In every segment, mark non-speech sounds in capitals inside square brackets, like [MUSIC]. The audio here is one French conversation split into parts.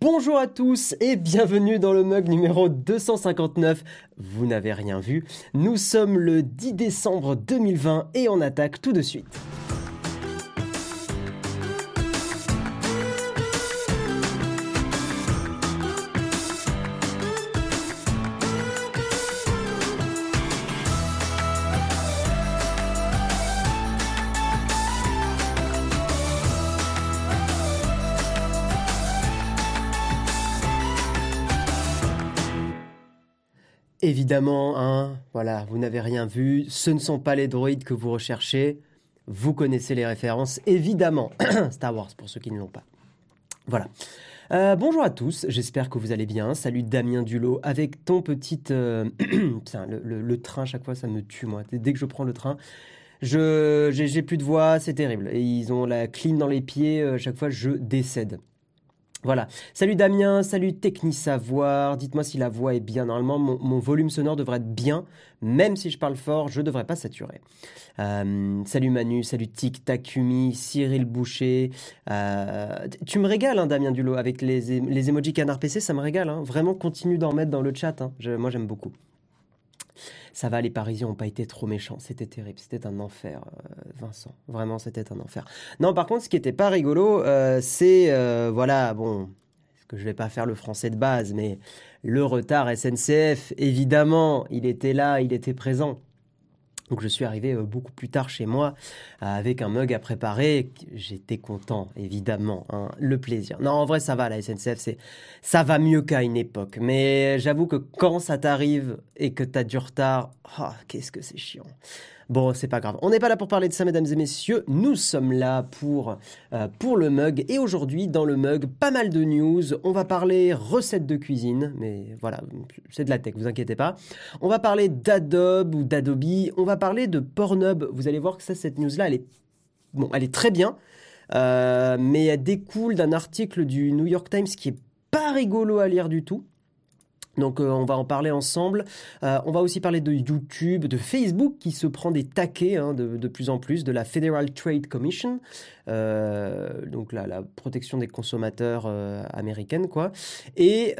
Bonjour à tous et bienvenue dans le mug numéro 259. Vous n'avez rien vu. Nous sommes le 10 décembre 2020 et on attaque tout de suite. Évidemment, hein, voilà, vous n'avez rien vu, ce ne sont pas les droïdes que vous recherchez, vous connaissez les références, évidemment, [CLEARS THROAT] Star Wars pour ceux qui ne l'ont pas. Voilà. Euh, bonjour à tous, j'espère que vous allez bien. Salut Damien Dulot avec ton petit... Euh, [CLEARS THROAT] le, train, chaque fois, ça me tue, moi. Dès que je prends le train, je j'ai plus de voix, c'est terrible. Et ils ont la clim dans les pieds, euh, chaque fois, je décède. Voilà. Salut Damien, salut Technisavoir. Dites-moi si la voix est bien. Normalement, mon, volume sonore devrait être bien. Même si je parle fort, je ne devrais pas saturer. Euh, salut Manu, salut Tic Takumi, Cyril Boucher. Euh, tu me régales, hein, Damien Dulot, avec les, les emojis canard PC, ça me régale. Hein. Vraiment, continue d'en mettre dans le chat. Hein. moi, j'aime beaucoup ça va, les Parisiens n'ont pas été trop méchants. C'était terrible, c'était un enfer, euh, Vincent. Vraiment, c'était un enfer. Non, par contre, ce qui était pas rigolo, euh, c'est, euh, voilà, bon, que je vais pas faire le français de base, mais le retard SNCF, évidemment, il était là, il était présent. Donc je suis arrivé euh, beaucoup plus tard chez moi euh, avec un mug à préparer. J'étais content, évidemment. Hein. le plaisir. Non, en vrai, ça va, la SNCF, c'est ça va mieux qu'à une époque. Mais j'avoue que quand ça t'arrive et que t'as du retard, oh, qu'est-ce que c'est chiant. Bon, c'est pas grave. On n'est pas là pour parler de ça, mesdames et messieurs. Nous sommes là pour, euh, pour le mug. Et aujourd'hui, dans le mug, pas mal de news. On va parler recettes de cuisine. Mais voilà, c'est de la tech, vous inquiétez pas. On va parler d'Adobe ou d'Adobe. On va parler de Pornhub. Vous allez voir que ça, cette news-là, elle est, bon, elle est très bien. Euh, mais elle découle d'un article du New York Times qui est pas rigolo à lire du tout. Donc euh, on va en parler ensemble. Euh, on va aussi parler de YouTube, de Facebook qui se prend des taquets hein, de, plus en plus, de la Federal Trade Commission, euh, donc la, la, protection des consommateurs américaine, quoi. Et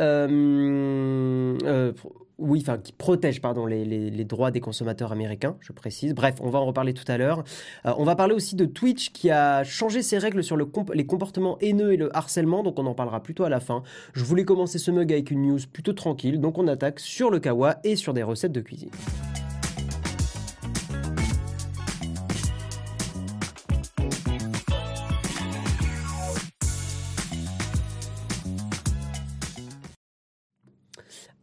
oui, enfin qui protège pardon les, droits des consommateurs américains, je précise. Bref, on va en reparler tout à l'heure. Euh, on va parler aussi de Twitch qui a changé ses règles sur le les comportements haineux et le harcèlement, donc on en parlera plutôt à la fin. Je voulais commencer ce mug avec une news plutôt tranquille, donc on attaque sur le kawa et sur des recettes de cuisine.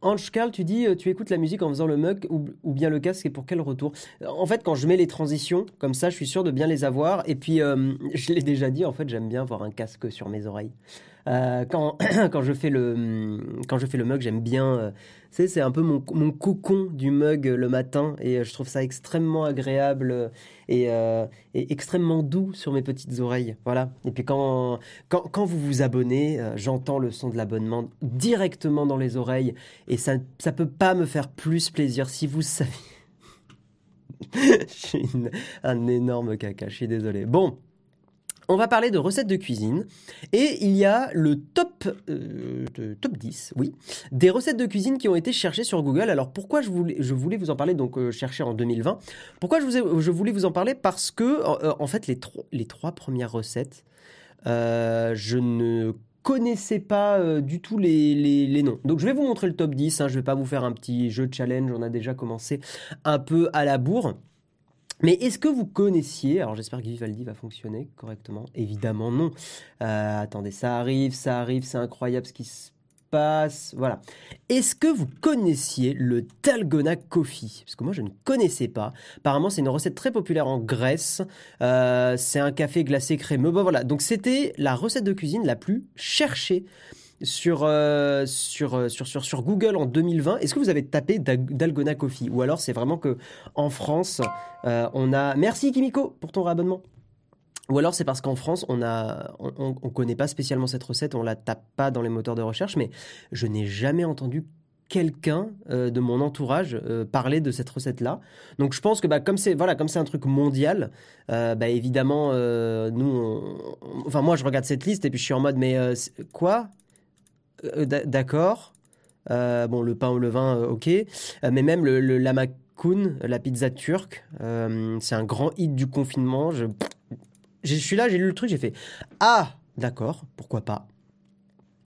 Ange Carl, tu dis, euh, tu écoutes la musique en faisant le mug ou, bien le casque et pour quel retour? En fait, quand je mets les transitions, comme ça, je suis sûr de bien les avoir. Et puis, euh, [LAUGHS] je l'ai déjà dit, en fait, j'aime bien avoir un casque sur mes oreilles. Euh, quand, [CLEARS THROAT] quand, je fais le, quand je fais le mug, j'aime bien. Euh, c'est un peu mon, mon, cocon du mug le matin et je trouve ça extrêmement agréable et, et, extrêmement doux sur mes petites oreilles. Voilà. Et puis quand, quand, quand vous vous abonnez, j'entends le son de l'abonnement directement dans les oreilles et ça ça peut pas me faire plus plaisir si vous savez. [LAUGHS] je suis un énorme caca, je suis désolé. Bon, on va parler de recettes de cuisine et il y a le top, euh, top 10, oui, des recettes de cuisine qui ont été cherchées sur Google. Alors pourquoi je voulais, vous en parler, donc euh, chercher en 2020 Pourquoi je, voulais vous en parler? Parce que, euh, en fait, les, trois premières recettes, je ne connaissais pas du tout les, les, noms. Donc je vais vous montrer le top 10, hein, je ne vais pas vous faire un petit jeu challenge, on a déjà commencé un peu à la bourre. Mais est-ce que vous connaissiez, alors j'espère que Vivaldi va fonctionner correctement, évidemment non. Euh, attendez, ça arrive, ça arrive, c'est incroyable ce qui se passe, voilà. Est-ce que vous connaissiez le Dalgona Coffee? Parce que moi je ne connaissais pas. Apparemment c'est une recette très populaire en Grèce, euh, c'est un café glacé crémeux, bon voilà. Donc c'était la recette de cuisine la plus cherchée sur, euh, sur, euh, sur, sur, sur, Google en 2020. Est-ce que vous avez tapé Dalgona Coffee Ou alors c'est vraiment que en France, euh, on a... Merci Kimiko pour ton réabonnement. Ou alors c'est parce qu'en France, on a, on, connaît pas spécialement cette recette, on la tape pas dans les moteurs de recherche, mais je n'ai jamais entendu quelqu'un de mon entourage parler de cette recette-là. Donc je pense que bah, comme c'est voilà comme c'est un truc mondial, bah, évidemment nous, enfin moi je regarde cette liste et puis je suis en mode mais quoi? D'accord. bon, le pain au levain, ok. mais même le, le lamakun, la pizza turque, c'est un grand hit du confinement. Je, suis là, j'ai lu le truc, j'ai fait Ah, d'accord, pourquoi pas.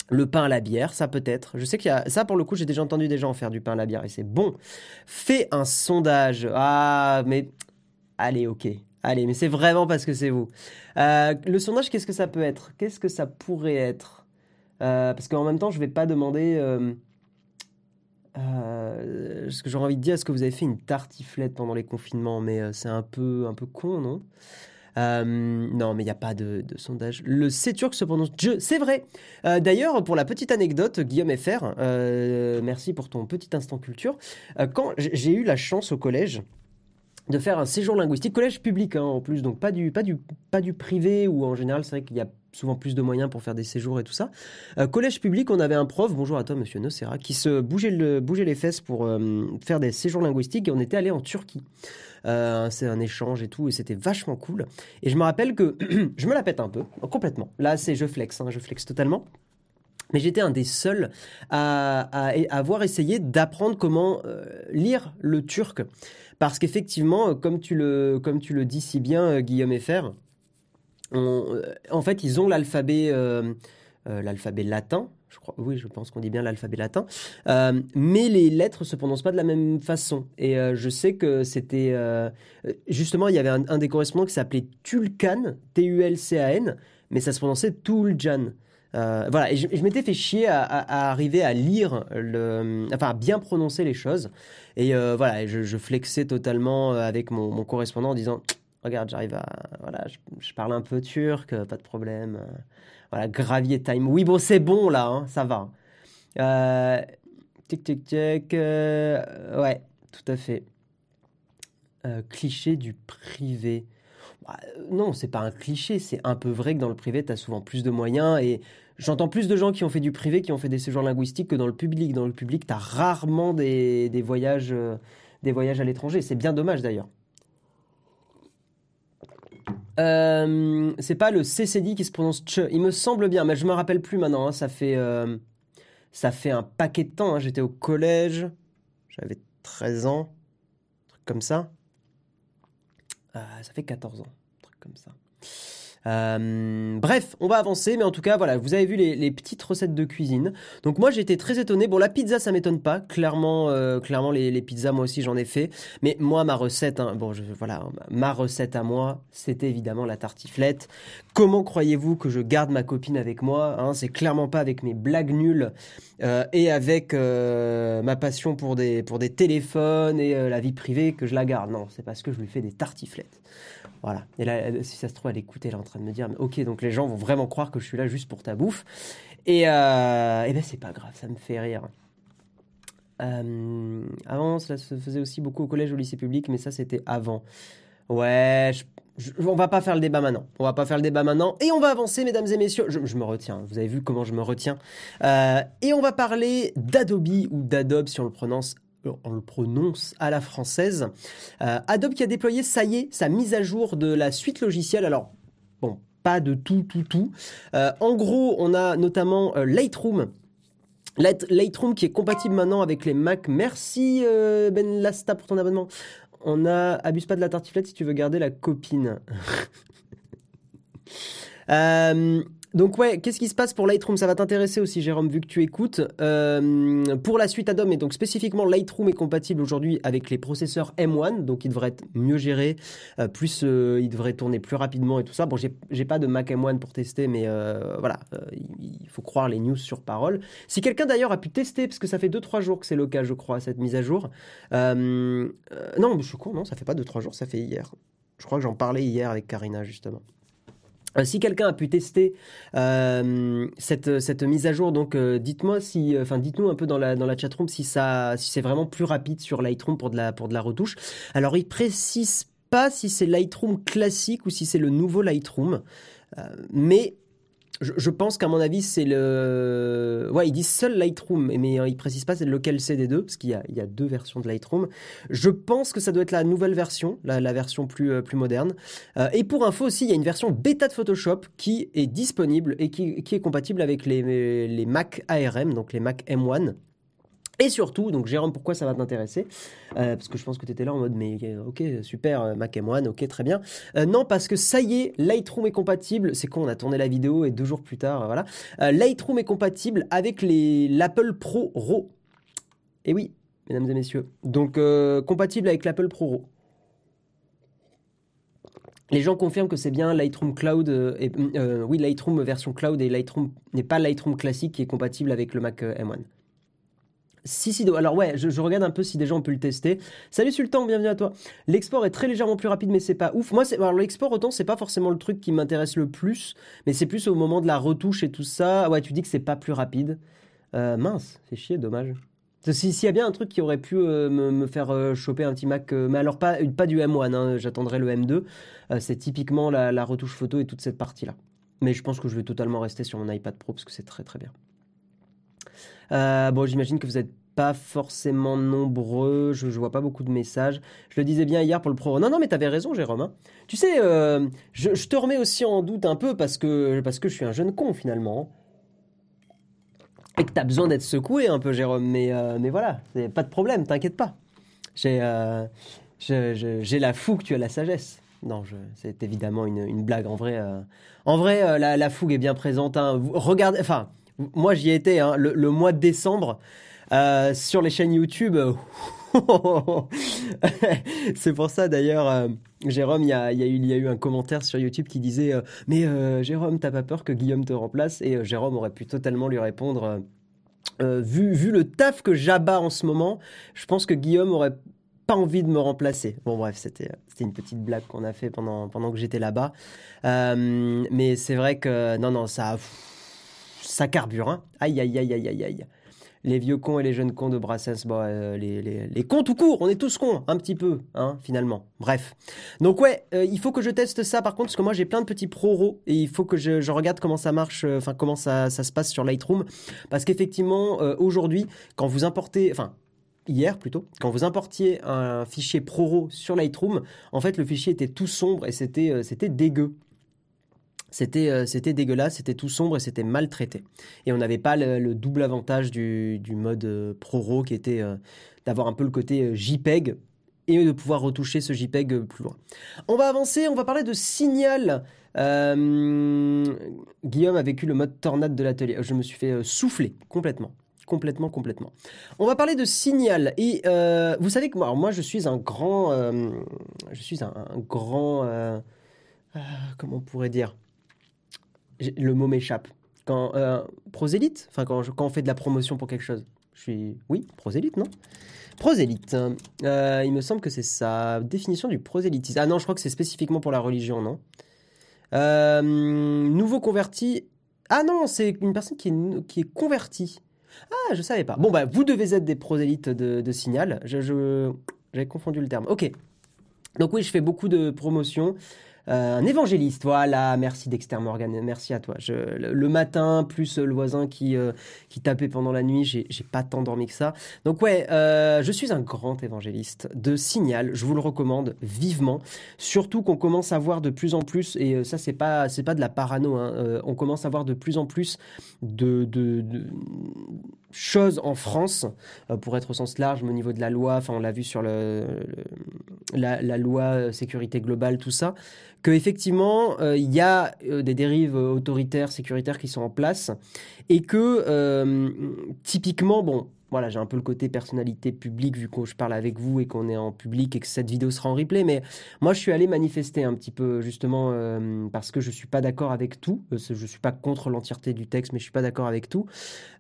Le pain à la bière, ça peut être. Je sais qu'il y a ça pour le coup, j'ai déjà entendu des gens faire du pain à la bière et c'est bon. Fais un sondage. Ah, mais allez, ok. Allez, mais c'est vraiment parce que c'est vous. Euh, le sondage, qu'est-ce que ça peut être? Qu'est-ce que ça pourrait être? Euh, Parce qu'en même temps, je vais pas demander. Euh, ce que j'aurais envie de dire, est-ce que vous avez fait une tartiflette pendant les confinements? Mais c'est un peu, un peu con, non? Euh, non, mais il n'y a pas de, sondage. Le C turc se prononce c'est vrai. Euh, d'ailleurs, pour la petite anecdote, Guillaume FR, euh, merci pour ton petit instant culture. quand j'ai eu la chance au collège de faire un séjour linguistique, collège public hein, en plus, donc pas du, pas, du, pas du privé où en général c'est vrai qu'il y a souvent plus de moyens pour faire des séjours et tout ça. collège public, on avait un prof, bonjour à toi monsieur Nocera, qui se bougeait, le, bougeait les fesses pour faire des séjours linguistiques et on était allé en Turquie. Euh, c'est un échange et tout, et c'était vachement cool. Et je me rappelle que [CLEARS THROAT] je me la pète un peu, complètement. Là, c'est je flex, hein, je flex totalement. Mais j'étais un des seuls à, avoir essayé d'apprendre comment euh, lire le turc. Parce qu'effectivement, comme, tu le, comme tu le dis si bien, euh, Guillaume Effer, en fait, ils ont l'alphabet l'alphabet latin, je crois, oui, je pense qu'on dit bien l'alphabet latin. Euh, mais les lettres se prononcent pas de la même façon. Et euh, je sais que c'était euh, justement, il y avait un, des correspondants qui s'appelait Tulcan, T-U-L-C-A-N, mais ça se prononçait Tuljan. voilà, et je, m'étais fait chier à, arriver à lire enfin à bien prononcer les choses. Et voilà, je, flexais totalement avec mon, correspondant en disant, regarde, j'arrive à, voilà, je, parle un peu turc, pas de problème. Voilà, gravier time. Oui, bon, c'est bon là, hein, ça va. Euh, tic, tic, tic. Euh, ouais, tout à fait. Euh, cliché du privé. Bah, non, c'est pas un cliché, c'est un peu vrai que dans le privé, tu as souvent plus de moyens et j'entends plus de gens qui ont fait du privé, qui ont fait des séjours linguistiques que dans le public. Dans le public, tu as rarement des, des voyages, des voyages à l'étranger. C'est bien dommage d'ailleurs. Euh, c'est pas le CCD qui se prononce Che. Il me semble bien, mais je me rappelle plus maintenant. Hein. Ça fait euh, ça fait un paquet de temps. Hein. J'étais au collège, j'avais 13 ans, truc comme ça. Euh, ça fait 14 ans, truc comme ça. Euh, bref, on va avancer, mais en tout cas, voilà, vous avez vu les, petites recettes de cuisine. Donc moi, j'étais très étonné. Bon, la pizza, ça m'étonne pas. Clairement, euh, clairement, les, pizzas, moi aussi, j'en ai fait. Mais moi, ma recette, hein, bon, je, voilà, ma recette à moi, c'était évidemment la tartiflette. Comment croyez-vous que je garde ma copine avec moi hein? C'est clairement pas avec mes blagues nulles euh, et avec ma passion pour des pour des téléphones et la vie privée que je la garde. Non, c'est parce que je lui fais des tartiflettes. Voilà. Et là, si ça se trouve, elle écoute, elle est en train de me dire, ok, donc les gens vont vraiment croire que je suis là juste pour ta bouffe. Et, euh, et ben c'est pas grave, ça me fait rire. Euh, avant, ça se faisait aussi beaucoup au collège, au lycée public, mais ça c'était avant. Ouais, on va pas faire le débat maintenant. On va pas faire le débat maintenant. Et on va avancer, mesdames et messieurs. Je, me retiens. Vous avez vu comment je me retiens. Euh, et on va parler d'Adobe ou d'Adobe si on le prononce on le prononce à la française. Euh, Adobe qui a déployé, ça y est, sa mise à jour de la suite logicielle. Alors, bon, pas de tout, tout, tout. Euh, en gros, on a notamment euh, Lightroom. Lightroom qui est compatible maintenant avec les Mac. Merci Ben Lasta pour ton abonnement. On a abuse pas de la tartiflette si tu veux garder la copine. [LAUGHS] Donc ouais, qu'est-ce qui se passe pour Lightroom? Ça va t'intéresser aussi, Jérôme, vu que tu écoutes. Euh, pour la suite Adobe, et donc spécifiquement Lightroom est compatible aujourd'hui avec les processeurs M1, donc il devrait être mieux géré, euh, plus euh, il devrait tourner plus rapidement et tout ça. Bon, j'ai pas de Mac M1 pour tester, mais voilà, il faut croire les news sur parole. Si quelqu'un d'ailleurs a pu tester, parce que ça fait 2-3 jours que c'est le cas, je crois, cette mise à jour. non, je suis con, non, ça fait pas 2-3 jours, ça fait hier. Je crois que j'en parlais hier avec Karina justement. Euh, si quelqu'un a pu tester euh, cette, mise à jour, donc euh, dites-moi si, enfin dites-nous un peu dans la dans la chatroom si ça, si c'est vraiment plus rapide sur Lightroom pour de la pour de la retouche. Alors il précise pas si c'est Lightroom classique ou si c'est le nouveau Lightroom, mais je, pense qu'à mon avis, c'est le. Ouais, ils disent seul Lightroom, mais ils précisent pas lequel c'est des deux, parce qu'il y a, il y a deux versions de Lightroom. Je pense que ça doit être la nouvelle version, la, la version plus, euh, plus moderne. Euh, et pour info aussi, il y a une version bêta de Photoshop qui est disponible et qui, qui est compatible avec les, les Mac ARM, donc les Mac M1. Et surtout, donc Jérôme, pourquoi ça va t'intéresser? Euh, Parce que je pense que tu étais là en mode, mais euh, ok, super, euh, Mac M1, ok, très bien. non, parce que ça y est, Lightroom est compatible. C'est con, on a tourné la vidéo et deux jours plus tard, voilà. Lightroom est compatible avec l'Apple Pro RAW. Et oui, mesdames et messieurs. Donc, compatible avec l'Apple Pro RAW. Les gens confirment que c'est bien Lightroom Cloud, oui, Lightroom version cloud et Lightroom n'est pas Lightroom classique qui est compatible avec le Mac M1. Si, alors ouais, je, regarde un peu si gens ont pu le tester. Salut Sultan, bienvenue à toi. L'export est très légèrement plus rapide, mais c'est pas ouf. Moi, alors l'export, autant, c'est pas forcément le truc qui m'intéresse le plus, mais c'est plus au moment de la retouche et tout ça. Ouais, tu dis que c'est pas plus rapide. Euh, mince, c'est chier, dommage. S'il y a bien un truc qui aurait pu euh, me, faire euh, choper un petit Mac, mais alors pas, du M1, hein, j'attendrai le M2, c'est typiquement la, la retouche photo et toute cette partie-là. Mais je pense que je vais totalement rester sur mon iPad Pro parce que c'est très très bien. Bon, j'imagine que vous n'êtes pas forcément nombreux, je, vois pas beaucoup de messages. Je le disais bien hier pour le pro. Non, non, mais tu avais raison, Jérôme. Hein. Tu sais, euh, je, te remets aussi en doute un peu parce que, parce que je suis un jeune con finalement. Et que tu as besoin d'être secoué un peu, Jérôme. Mais, euh, mais voilà, pas de problème, t'inquiète pas. J'ai j'ai la fougue, tu as la sagesse. Non, c'est évidemment une, blague. En vrai, en vrai la, fougue est bien présente. Hein. Regardez, enfin, moi, j'y étais hein, le, mois de décembre euh, sur les chaînes YouTube. [LAUGHS] c'est pour ça d'ailleurs, euh, Jérôme, il y a, eu, un commentaire sur YouTube qui disait euh, Mais Jérôme, t'as pas peur que Guillaume te remplace? Et Jérôme aurait pu totalement lui répondre vu, vu le taf que j'abats en ce moment, je pense que Guillaume aurait pas envie de me remplacer. Bon bref, c'était une petite blague qu'on a fait pendant, pendant que j'étais là-bas. mais c'est vrai que non, non, ça ça carbure. Hein. Aïe, aïe, aïe, aïe, aïe, aïe. Les vieux cons et les jeunes cons de Brassens, bon, euh, les, les, cons tout court, on est tous cons, un petit peu, hein, finalement. Bref. Donc ouais, euh, il faut que je teste ça par contre, parce que moi j'ai plein de petits proros et il faut que je, regarde comment ça marche, euh, enfin comment ça, ça, se passe sur Lightroom. Parce qu'effectivement, aujourd'hui, quand vous importez, enfin hier plutôt, quand vous importiez un fichier ProRAW sur Lightroom, en fait le fichier était tout sombre et c'était c'était dégueu. C'était euh, c'était dégueulasse, c'était tout sombre et c'était mal traité. Et on n'avait pas le, double avantage du, du mode euh, ProRAW qui était euh, d'avoir un peu le côté JPEG et de pouvoir retoucher ce JPEG plus loin. On va avancer, on va parler de Signal. Guillaume a vécu le mode tornade de l'atelier. Je me suis fait souffler complètement complètement, complètement. On va parler de Signal. Et vous savez que moi, moi, je suis un grand, je suis un grand, comment on pourrait dire, le mot m'échappe. Quand euh, prosélyte, enfin quand, on fait de la promotion pour quelque chose. Je suis oui, prosélyte, non? Prosélyte. Euh, il me semble que c'est sa définition du prosélytisme. Ah non, je crois que c'est spécifiquement pour la religion, non? Euh, Nouveau converti. Ah non, c'est une personne qui est, convertie. Ah, je savais pas. Bon, bah, vous devez être des prosélytes de, Signal. Je, j'avais confondu le terme. Ok. Donc oui, je fais beaucoup de promotions. Euh, un évangéliste, voilà, merci Dexter Morgan, merci à toi. le, matin, plus le voisin qui, euh, qui tapait pendant la nuit, j'ai, pas tant dormi que ça. Donc ouais, euh, je suis un grand évangéliste de Signal, je vous le recommande vivement. Surtout qu'on commence à voir de plus en plus, et ça c'est pas, pas de la parano, hein, on commence à voir de plus en plus de, de, choses en France, pour être au sens large, au niveau de la loi, enfin on l'a vu sur la, loi sécurité globale, tout ça, que effectivement euh, il y a euh, des dérives autoritaires, sécuritaires qui sont en place et que euh, typiquement, bon, voilà, j'ai un peu le côté personnalité publique vu que je parle avec vous et qu'on est en public et que cette vidéo sera en replay. Mais moi, je suis allé manifester un petit peu justement parce que je suis pas d'accord avec tout. je suis pas contre l'entièreté du texte, mais je suis pas d'accord avec tout.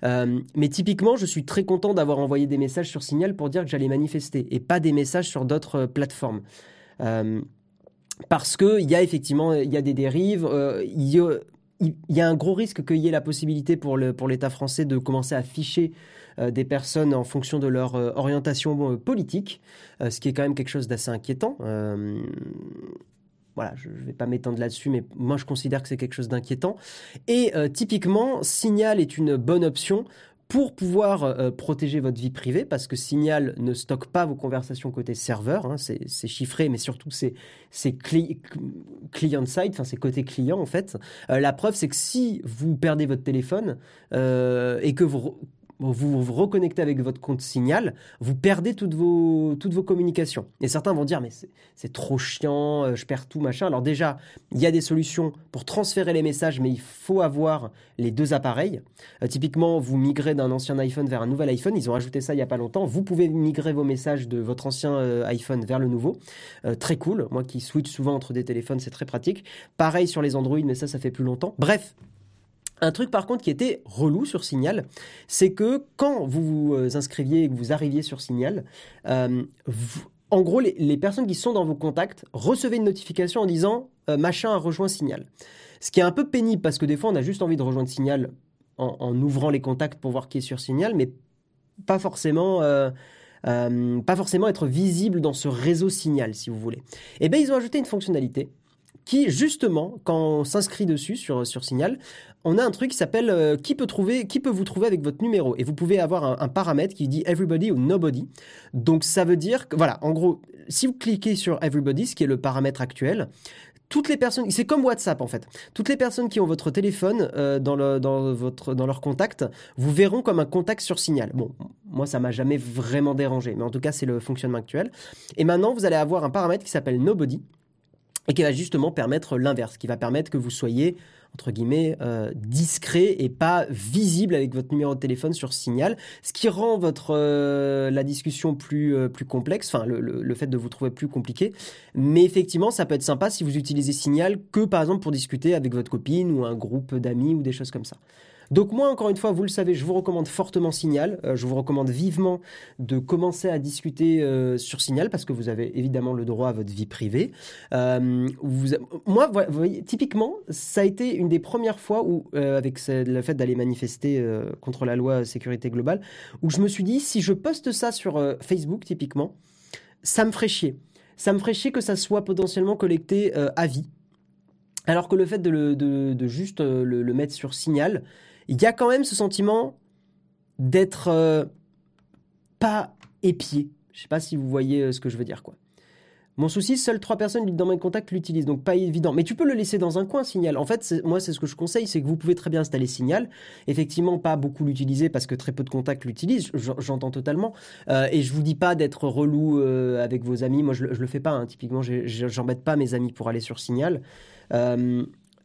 mais typiquement, je suis très content d'avoir envoyé des messages sur Signal pour dire que j'allais manifester et pas des messages sur d'autres plateformes parce qu'il y a effectivement il y a des dérives, euh, il, y a, un gros risque qu'il y ait la possibilité pour l'État français de commencer à ficher euh, des personnes en fonction de leur euh, orientation politique, ce qui est quand même quelque chose d'assez inquiétant. voilà, je ne vais pas m'étendre là-dessus, mais moi je considère que c'est quelque chose d'inquiétant. Et typiquement, Signal est une bonne option pour pouvoir euh, protéger votre vie privée, parce que Signal ne stocke pas vos conversations côté serveur, hein, c'est chiffré, mais surtout c'est client-side, enfin c'est côté client en fait. Euh, la preuve, c'est que si vous perdez votre téléphone euh, et que vous vous vous reconnectez avec votre compte Signal, vous perdez toutes vos, toutes vos communications. Et certains vont dire, mais c'est trop chiant, euh, je perds tout, machin. Alors déjà, il y a des solutions pour transférer les messages, mais il faut avoir les deux appareils. Euh, typiquement, vous migrez d'un ancien iPhone vers un nouvel iPhone. Ils ont ajouté ça il n'y a pas longtemps. Vous pouvez migrer vos messages de votre ancien euh, iPhone vers le nouveau. très cool. Moi qui switch souvent entre des téléphones, c'est très pratique. Pareil sur les Android, mais ça, ça fait plus longtemps. Bref, un truc par contre qui était relou sur Signal, c'est que quand vous vous euh, inscriviez et que vous arriviez sur Signal, euh, en gros, les, personnes qui sont dans vos contacts recevaient une notification en disant euh, machin a rejoint Signal. Ce qui est un peu pénible parce que des fois on a juste envie de rejoindre Signal en, ouvrant les contacts pour voir qui est sur Signal, mais pas forcément. pas forcément être visible dans ce réseau signal, si vous voulez. Et eh bien, ils ont ajouté une fonctionnalité qui, justement, quand on s'inscrit dessus sur, Signal, on a un truc qui s'appelle euh, qui peut vous trouver avec votre numéro. Et vous pouvez avoir un, paramètre qui dit everybody ou nobody. Donc ça veut dire que voilà, en gros, si vous cliquez sur everybody, ce qui est le paramètre actuel, toutes les personnes, c'est comme WhatsApp en fait. Toutes les personnes qui ont votre téléphone euh, dans leur contact, vous verront comme un contact sur Signal. Bon, moi ça m'a jamais vraiment dérangé, mais en tout cas c'est le fonctionnement actuel. Et maintenant vous allez avoir un paramètre qui s'appelle nobody et qui va justement permettre l'inverse, qui va permettre que vous soyez entre guillemets euh, discret et pas visible avec votre numéro de téléphone sur Signal, ce qui rend votre euh, la discussion plus euh, plus complexe, enfin le, le, fait de vous trouver plus compliqué. Mais effectivement, ça peut être sympa si vous utilisez Signal que par exemple pour discuter avec votre copine ou un groupe d'amis ou des choses comme ça. Donc moi, encore une fois, vous le savez, je vous recommande fortement Signal. Euh, je vous recommande vivement de commencer à discuter euh, sur Signal parce que vous avez évidemment le droit à votre vie privée. Euh, moi, vous voyez, typiquement, ça a été une des premières fois où, avec le fait d'aller manifester contre la loi sécurité globale, où je me suis dit, si je poste ça sur Facebook, typiquement, ça me ferait chier. Ça me ferait chier que ça soit potentiellement collecté à vie. Alors que le fait de, juste le, mettre sur Signal, il y a quand même ce sentiment d'être euh, pas épié. Je sais pas si vous voyez euh, ce que je veux dire. Mon souci, seules trois personnes dans mes contacts l'utilisent, donc pas évident. Mais tu peux le laisser dans un coin, Signal. En fait, moi, c'est ce que je conseille, c'est que vous pouvez très bien installer Signal. Effectivement, pas beaucoup l'utiliser parce que très peu de contacts l'utilisent, j'entends totalement. Euh, et je vous dis pas d'être relou avec vos amis. Moi, je, je le fais pas. Hein. Typiquement, j'embête pas mes amis pour aller sur Signal.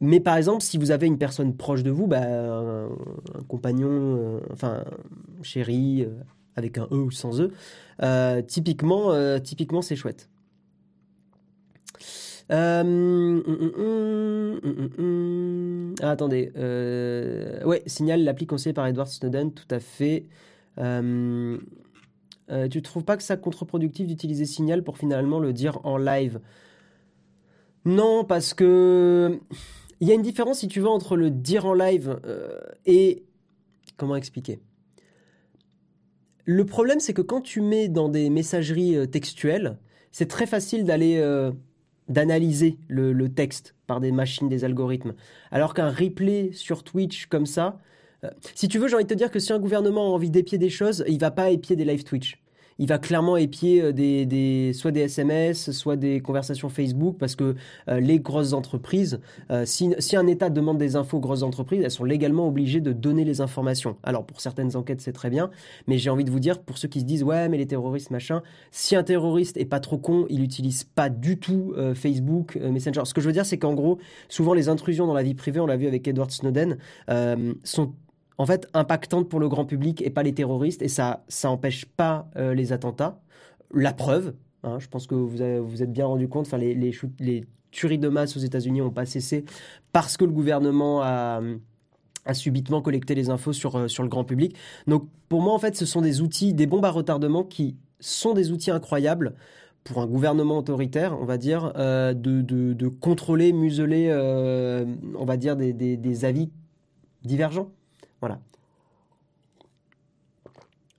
Mais par exemple, si vous avez une personne proche de vous, bah, un, compagnon, euh, enfin, chéri, euh, avec un E ou sans E, euh, typiquement, typiquement c'est chouette. Hum, hum, hum, ah, attendez. ouais, signale l'appli conseillée par Edward Snowden, tout à fait. tu tu trouves pas que ça contre-productif d'utiliser Signal pour finalement le dire en live? Non, parce que il y a une différence, si tu veux, entre le dire en live euh, et... Comment expliquer? Le problème, c'est que quand tu mets dans des messageries euh, textuelles, c'est très facile d'aller... Euh, d'analyser le, texte par des machines, des algorithmes. Alors qu'un replay sur Twitch comme ça, si tu veux, j'ai envie de te dire que si un gouvernement a envie d'épier des choses, il va pas épier des live Twitch il va clairement épier euh, des, soit des SMS, soit des conversations Facebook, parce que euh, les grosses entreprises, euh, si, un État demande des infos aux grosses entreprises, elles sont légalement obligées de donner les informations. Alors pour certaines enquêtes, c'est très bien, mais j'ai envie de vous dire, pour ceux qui se disent, ouais, mais les terroristes, machin, si un terroriste est pas trop con, il n'utilise pas du tout Facebook, Messenger. Ce que je veux dire, c'est qu'en gros, souvent les intrusions dans la vie privée, on l'a vu avec Edward Snowden, sont en fait impactante pour le grand public et pas les terroristes et ça ça empêche pas euh, les attentats. La preuve, hein, je pense que vous vous êtes bien rendu compte, enfin les, tueries de masse aux États-Unis n'ont pas cessé parce que le gouvernement a, subitement collecté les infos sur, euh, sur le grand public. Donc pour moi en fait ce sont des outils, des bombes à retardement qui sont des outils incroyables pour un gouvernement autoritaire, on va dire, euh, de, contrôler, museler, on va dire, des avis divergents. Voilà.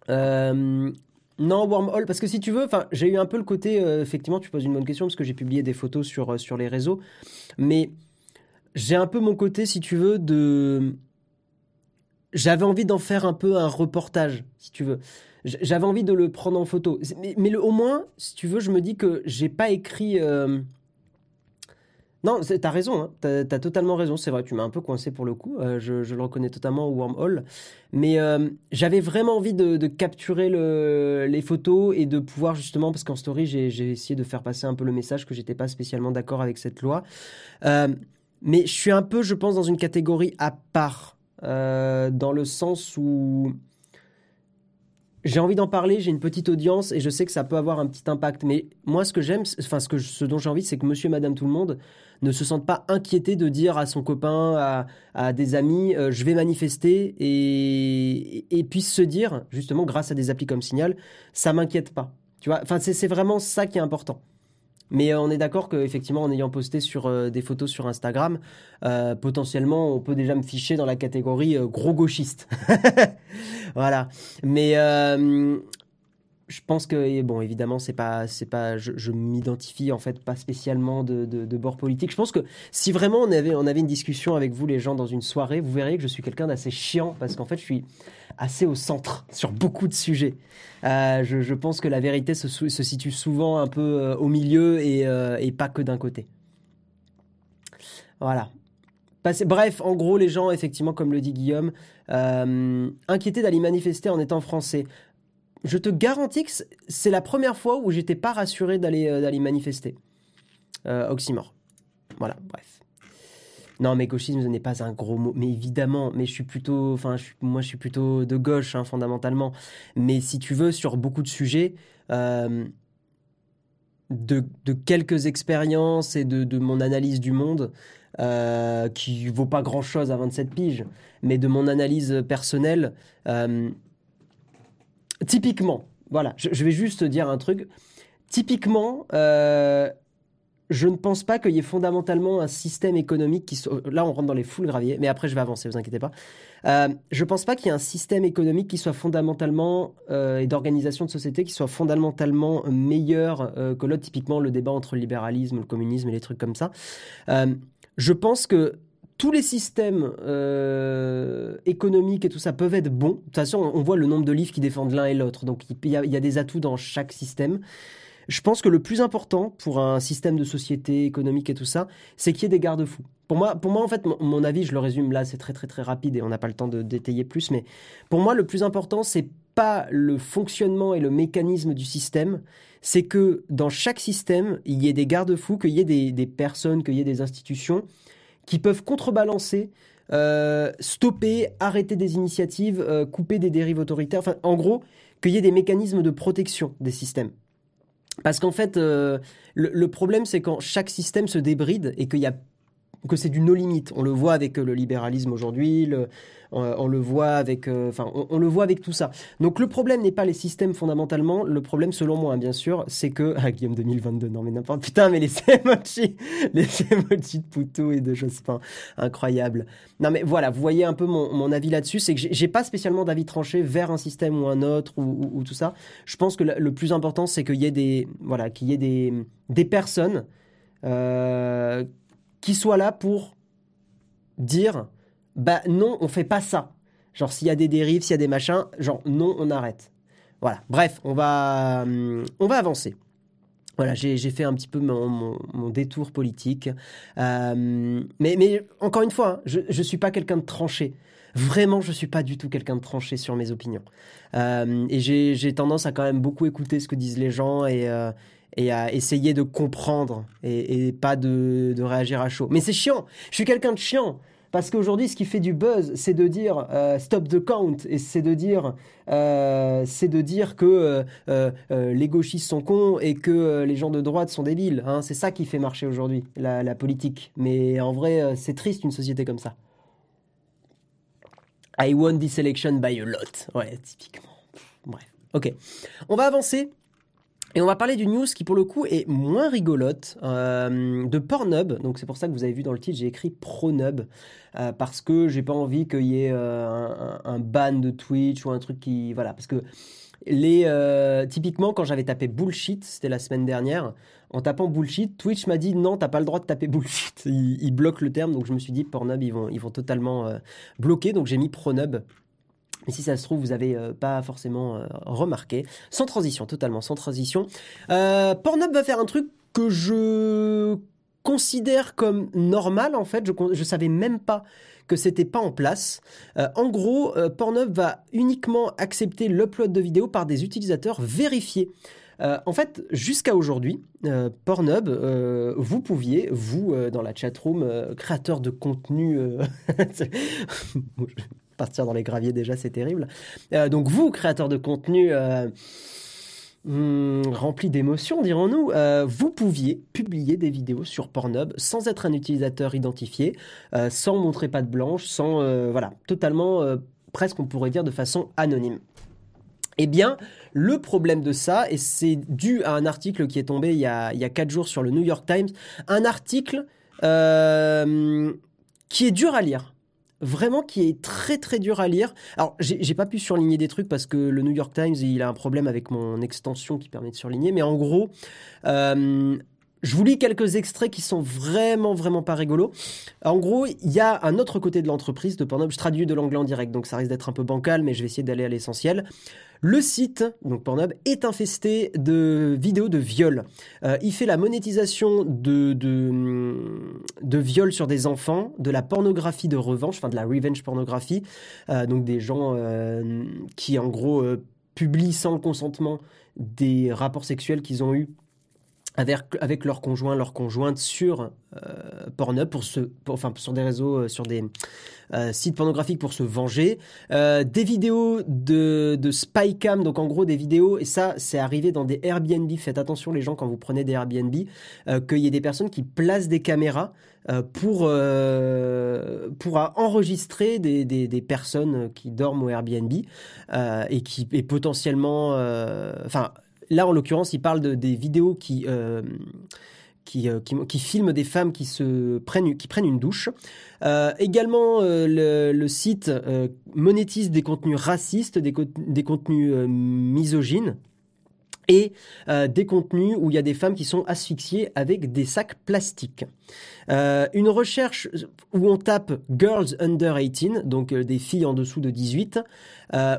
Euh, Non, Wormhole, parce que si tu veux, j'ai eu un peu le côté, euh, effectivement, tu poses une bonne question, parce que j'ai publié des photos sur, euh, sur les réseaux, mais j'ai un peu mon côté, si tu veux, de... J'avais envie d'en faire un peu un reportage, si tu veux. J'avais envie de le prendre en photo. Mais, au moins, si tu veux, je me dis que j'ai pas écrit... non, t'as raison, hein. t'as as totalement raison, c'est vrai, tu m'as un peu coincé pour le coup, euh, je, le reconnais totalement au wormhole, mais euh, j'avais vraiment envie de, capturer les photos et de pouvoir justement, parce qu'en story j'ai essayé de faire passer un peu le message que j'étais pas spécialement d'accord avec cette loi, euh, mais je suis un peu, je pense, dans une catégorie à part, dans le sens où j'ai envie d'en parler, j'ai une petite audience et je sais que ça peut avoir un petit impact. Mais moi, ce que j'aime, enfin, ce, que ce dont j'ai envie, c'est que monsieur et madame tout le monde ne se sentent pas inquiétés de dire à son copain, à, des amis, euh, je vais manifester et, et, se dire, justement, grâce à des applis comme Signal, ça m'inquiète pas. Tu vois, enfin, c'est vraiment ça qui est important. Mais euh, on est d'accord qu'effectivement, en ayant posté sur euh, des photos sur Instagram, euh, potentiellement, on peut déjà me ficher dans la catégorie gros gauchiste. [LAUGHS] voilà. Mais je pense que bon évidemment c'est pas c'est pas je, m'identifie en fait pas spécialement de, de, bord politique je pense que si vraiment on avait on avait une discussion avec vous les gens dans une soirée vous verriez que je suis quelqu'un d'assez chiant parce qu'en fait je suis assez au centre [LAUGHS] sur beaucoup de sujets euh, je, pense que la vérité se, situe souvent un peu euh, au milieu et, euh, et pas que d'un côté voilà Bref, en gros, les gens, effectivement, comme le dit Guillaume, inquiétés d'aller manifester en étant français je te garantis que c'est la première fois où j'étais pas rassuré d'aller manifester. Oxymore. Voilà, bref. Non, mais gauchisme n'est pas un gros mot. Mais évidemment, mais je suis plutôt, enfin, moi, je suis plutôt de gauche, hein, fondamentalement. Mais si tu veux, sur beaucoup de sujets, euh, de, quelques expériences et de, mon analyse du monde, euh, qui vaut pas grand chose à 27 piges, mais de mon analyse personnelle, typiquement, voilà, je, vais juste dire un truc. Typiquement, euh, je ne pense pas qu'il y ait fondamentalement un système économique qui soit. Là, on rentre dans les foules graviers, mais après, je vais avancer, vous inquiétez pas. Euh, je ne pense pas qu'il y ait un système économique qui soit fondamentalement euh, et d'organisation de société qui soit fondamentalement meilleur que l'autre. Typiquement, le débat entre le libéralisme, le communisme et les trucs comme ça. je pense que tous les systèmes euh, économiques et tout ça peuvent être bons. De toute façon, on voit le nombre de livres qui défendent l'un et l'autre. Donc, il y, a, des atouts dans chaque système. Je pense que le plus important pour un système de société économique et tout ça, c'est qu'il y ait des garde-fous. Pour moi, pour moi, en fait, mon, avis, je le résume là, c'est très très très rapide et on n'a pas le temps de détailler plus. Mais pour moi, le plus important, c'est pas le fonctionnement et le mécanisme du système, c'est que dans chaque système, il y ait des garde-fous, qu'il y ait des, personnes, qu'il y ait des institutions qui peuvent contrebalancer, euh, stopper, arrêter des initiatives, euh, couper des dérives autoritaires. Enfin, en gros, qu'il y ait des mécanismes de protection des systèmes. Parce qu'en fait, euh, le, problème, c'est quand chaque système se débride et y que c'est du no limite. On le voit avec le libéralisme aujourd'hui, le, on, le voit avec, euh, enfin, on, le voit avec tout ça. Donc le problème n'est pas les systèmes fondamentalement. Le problème, selon moi, hein, bien sûr, c'est que [LAUGHS] ah, Guillaume 2022, non mais n'importe. Putain, mais les [LAUGHS] emojis, les emojis de Poutou et de Jospin, incroyable. Non mais voilà, vous voyez un peu mon, avis là-dessus, c'est que j'ai pas spécialement d'avis tranché vers un système ou un autre ou, tout ça. Je pense que le, plus important, c'est qu'il y ait des, voilà, qu'il y ait des, des personnes euh, qui soient là pour dire bah non, on fait pas ça. Genre s'il y a des dérives, s'il y a des machins, genre non, on arrête. Voilà. Bref, on va, hum, on va avancer. Voilà, j'ai fait un petit peu mon, détour politique. Euh, mais, mais, encore une fois, hein, je ne suis pas quelqu'un de tranché. Vraiment, je ne suis pas du tout quelqu'un de tranché sur mes opinions. Euh, et j'ai tendance à quand même beaucoup écouter ce que disent les gens et, euh, et à essayer de comprendre et, et pas de, de, réagir à chaud. Mais c'est chiant. Je suis quelqu'un de chiant. Parce qu'aujourd'hui, ce qui fait du buzz, c'est de dire euh, stop the count et c'est de dire, euh, c'est de dire que euh, les gauchistes sont cons et que les gens de droite sont débiles. Hein. C'est ça qui fait marcher aujourd'hui la, politique. Mais en vrai, c'est triste une société comme ça. I won this election by a lot. Ouais, typiquement. Bref. Ok. On va avancer et on va parler d'une news qui, pour le coup, est moins rigolote, euh, de Pornhub. Donc, c'est pour ça que vous avez vu dans le titre, j'ai écrit Pronub, euh, parce que j'ai pas envie qu'il y ait euh, un, ban de Twitch ou un truc qui. Voilà, parce que les, euh, typiquement, quand j'avais tapé bullshit, c'était la semaine dernière, en tapant bullshit, Twitch m'a dit non, t'as pas le droit de taper bullshit. [LAUGHS] Il, bloque le terme, donc je me suis dit Pornhub, ils vont, ils vont totalement bloquer, donc j'ai mis Pronub. Mais si ça se trouve, vous n'avez euh, pas forcément remarqué. Sans transition, totalement sans transition. Pornhub va faire un truc que je considère comme normal, en fait. Je, je savais même pas que c'était pas en place. Euh, en gros, euh, Pornhub va uniquement accepter l'upload de vidéos par des utilisateurs vérifiés. Euh, en fait, jusqu'à aujourd'hui, Pornhub, vous pouviez, vous, dans la chatroom, créateur de contenu, [LAUGHS] partir dans les graviers déjà, c'est terrible. donc vous, créateur de contenu Hmm, rempli d'émotions, dirons-nous, euh, vous pouviez publier des vidéos sur Pornhub sans être un utilisateur identifié, euh, sans montrer pas de blanche, sans euh, voilà, totalement, presque on pourrait dire de façon anonyme. Eh bien, le problème de ça, et c'est dû à un article qui est tombé il y a, il y a 4 jours sur le New York Times, un article qui est dur à lire vraiment qui est très très dur à lire. Alors, j'ai pas pu surligner des trucs parce que le New York Times, il a un problème avec mon extension qui permet de surligner, mais en gros, euh, je vous lis quelques extraits qui sont vraiment, vraiment pas rigolos. En gros, il y a un autre côté de l'entreprise de Pornhub. Je traduis de l'anglais en direct, donc ça risque d'être un peu bancal, mais je vais essayer d'aller à l'essentiel. Le site, donc Pornhub, est infesté de vidéos de viols. Euh, il fait la monétisation de, de, viols sur des enfants, de la pornographie de revanche, enfin de la revenge pornographie, euh, donc des gens euh, qui en gros publient sans consentement des rapports sexuels qu'ils ont eus avec, avec leur conjoint, leur conjointe sur euh, Pornhub, pour se, enfin sur des réseaux, euh, sur des euh, sites pornographiques pour se venger, euh, des vidéos de, de spycam, donc en gros des vidéos, et ça c'est arrivé dans des Airbnb, faites attention les gens quand vous prenez des Airbnb, qu'il y ait des personnes qui placent des caméras pour, pour enregistrer des, des, des, personnes qui dorment au Airbnb et qui et potentiellement, enfin Là, en l'occurrence, il parle de, des vidéos qui, euh, euh, qui, filment des femmes qui, se prennent, une douche. Euh, également, le, site monétise des contenus racistes, des, des contenus misogynes et des contenus où il y a des femmes qui sont asphyxiées avec des sacs plastiques. une recherche où on tape Girls Under 18, donc des filles en dessous de 18,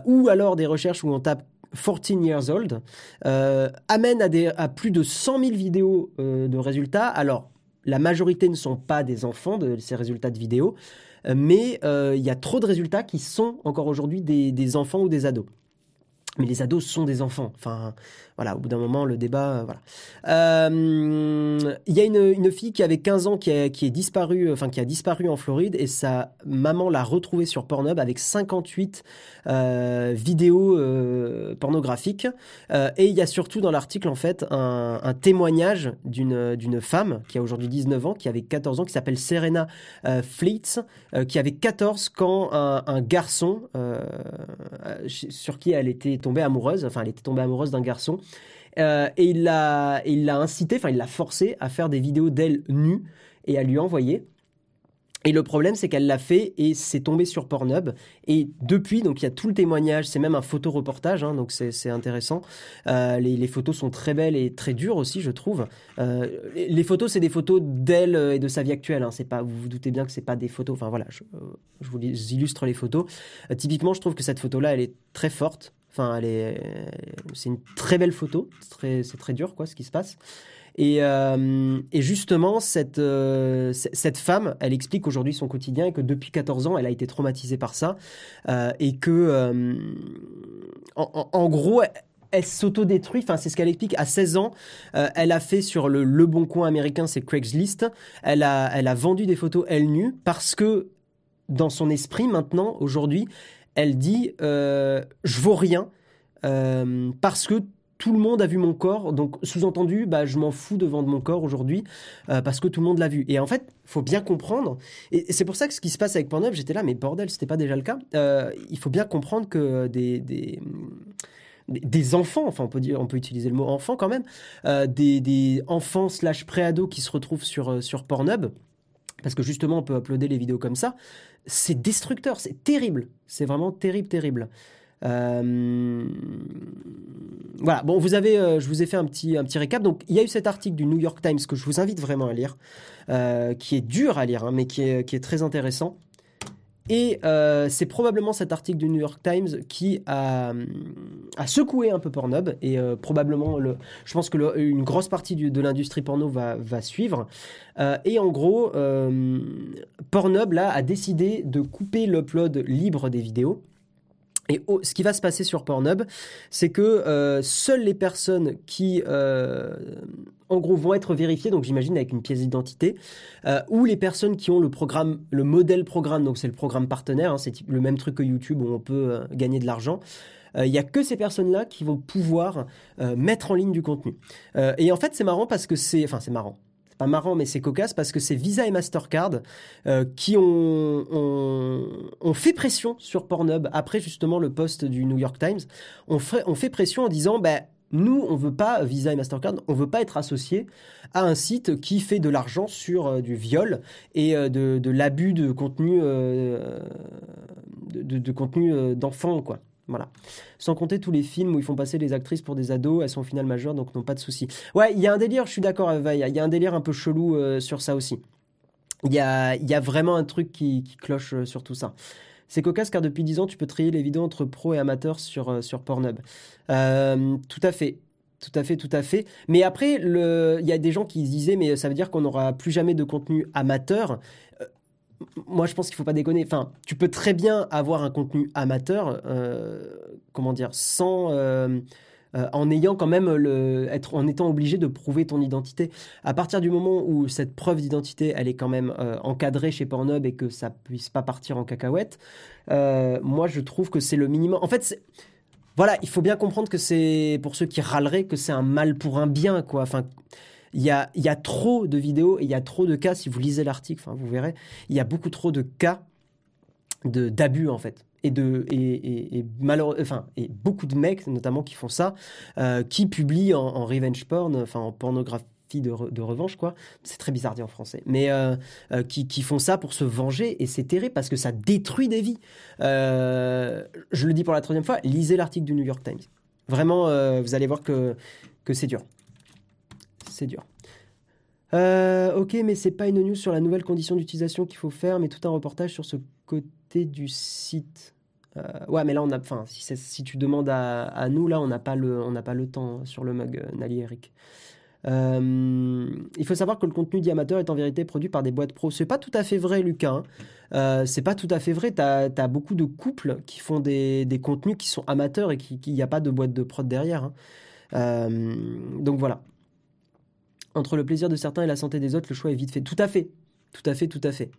ou alors des recherches où on tape 14 Years Old, euh, amène à, des, plus de 100 000 vidéos euh, de résultats. Alors, la majorité ne sont pas des enfants de ces résultats de vidéos, euh, mais il y a trop de résultats qui sont encore aujourd'hui des, enfants ou des ados. Mais les ados sont des enfants. Enfin, voilà, au bout d'un moment, le débat, voilà. Il y a une, une, fille qui avait 15 ans qui, qui est disparue, enfin qui a disparu en Floride et sa maman l'a retrouvée sur Pornhub avec 58 euh, vidéos euh, pornographiques. Euh, et il y a surtout dans l'article en fait un, un témoignage d'une d'une femme qui a aujourd'hui 19 ans, qui avait 14 ans, qui s'appelle Serena Fleets, qui avait 14 quand un, un garçon sur qui elle était tombée amoureuse, enfin elle était tombée amoureuse d'un garçon. et il l'a, il l'a incité, enfin il l'a forcé à faire des vidéos d'elle nue et à lui envoyer. Et le problème, c'est qu'elle l'a fait et c'est tombé sur Pornhub. Et depuis, donc il y a tout le témoignage, c'est même un photoreportage, hein, donc c'est intéressant. Euh, les, photos sont très belles et très dures aussi, je trouve. Euh, les, photos, c'est des photos d'elle et de sa vie actuelle. Hein, c'est pas, vous vous doutez bien que c'est pas des photos. Enfin voilà, je, vous illustre les photos. Euh, typiquement, je trouve que cette photo-là, elle est très forte. Enfin, elle est, c'est une très belle photo. C'est très, dur, quoi, ce qui se passe. Euh, et, justement, cette, euh, cette femme, elle explique aujourd'hui son quotidien et que depuis 14 ans, elle a été traumatisée par ça. Euh, et que, en, gros, elle s'autodétruit, enfin c'est ce qu'elle explique, à 16 ans, elle a fait sur le, le Bon Coin américain, c'est Craigslist, elle a, elle a vendu des photos elle nue parce que dans son esprit maintenant, aujourd'hui, elle dit je vaux rien parce que tout le monde a vu mon corps, donc sous-entendu, bah, je m'en fous de mon corps aujourd'hui euh, parce que tout le monde l'a vu. Et en fait, faut bien comprendre, et c'est pour ça que ce qui se passe avec Pornhub, j'étais là, mais bordel, c'était pas déjà le cas. Euh, il faut bien comprendre que des, enfants, enfin on peut dire, on peut utiliser le mot enfant quand même, euh, des, des, enfants slash préados qui se retrouvent sur sur Pornhub, parce que justement on peut uploader les vidéos comme ça, c'est destructeur, c'est terrible, c'est vraiment terrible, terrible. Euh, voilà, bon, euh, je vous ai fait un petit, un récap. Donc, il y a eu cet article du New York Times que je vous invite vraiment à lire, euh, qui est dur à lire, hein, mais qui est, qui est très intéressant. Et c'est probablement cet article du New York Times qui a, a secoué un peu Pornhub et probablement, le, je pense que une grosse partie de l'industrie porno va, va suivre. et en gros, Pornhub là a décidé de couper l'upload libre des vidéos. Et ce qui va se passer sur Pornhub, c'est que euh, seules les personnes qui, euh, en gros, vont être vérifiées, donc j'imagine avec une pièce d'identité, euh, ou les personnes qui ont le programme, le modèle programme, donc c'est le programme partenaire, hein, c'est le même truc que YouTube où on peut gagner de l'argent. Il n'y a que ces personnes-là qui vont pouvoir mettre en ligne du contenu. et en fait, c'est marrant parce que c'est, enfin, c'est marrant pas marrant, mais c'est cocasse parce que c'est Visa et Mastercard euh, qui ont, fait pression sur Pornhub après justement le post du New York Times. On fait, on fait pression en disant, ben, nous, on veut pas, Visa et Mastercard, on veut pas être associé à un site qui fait de l'argent sur euh, du viol et euh, de, l'abus de contenu, de, contenu d'enfants, quoi. Voilà. Sans compter tous les films où ils font passer les actrices pour des ados, elles sont au final majeures, donc n'ont pas de soucis. Ouais, il y a un délire, je suis d'accord, il y a un délire un peu chelou euh, sur ça aussi. Il y a, y a, vraiment un truc qui, cloche euh, sur tout ça. C'est cocasse car depuis 10 ans, tu peux trier les vidéos entre pro et amateurs sur, euh, sur Pornhub. tout à fait. Tout à fait, tout à fait. Mais après, il y a des gens qui disaient, mais ça veut dire qu'on n'aura plus jamais de contenu amateur moi, je pense qu'il faut pas déconner. Enfin, tu peux très bien avoir un contenu amateur, euh, comment dire, sans, euh, euh, en ayant quand même le, être, en étant obligé de prouver ton identité. À partir du moment où cette preuve d'identité, elle est quand même encadrée chez Pornhub et que ça puisse pas partir en cacahuète, moi, je trouve que c'est le minimum. En fait, voilà, il faut bien comprendre que c'est pour ceux qui râleraient que c'est un mal pour un bien, quoi. Enfin il y a, trop de vidéos et il y a trop de cas, si vous lisez l'article, vous verrez, il y a beaucoup trop de cas d'abus en fait. Et de et, et, enfin et beaucoup de mecs notamment qui font ça euh, qui publient en, revenge porn enfin en pornographie de, revanche quoi. C'est très bizarre dit en français. Mais euh, euh, qui, font ça pour se venger et c'est terrible parce que ça détruit des vies. Je le dis pour la troisième fois lisez l'article du New York Times. Vraiment vous allez voir que c'est dur c'est dur. Euh, ok, mais c'est pas une news sur la nouvelle condition d'utilisation qu'il faut faire, mais tout un reportage sur ce côté du site. Euh, ouais, mais là, on a, enfin, si, tu demandes à, nous, là, on n'a pas le, pas le temps sur le mug, euh, Nali Eric. il faut savoir que le contenu d'amateur est en vérité produit par des boîtes pro. C'est pas tout à fait vrai, Lucas. Hein. c'est pas tout à fait vrai. Tu as, beaucoup de couples qui font des, des contenus qui sont amateurs et qu'il n'y a pas de boîte de prod derrière. Hein. donc voilà entre le plaisir de certains et la santé des autres, le choix est vite fait. Tout à fait. Tout à fait, tout à fait.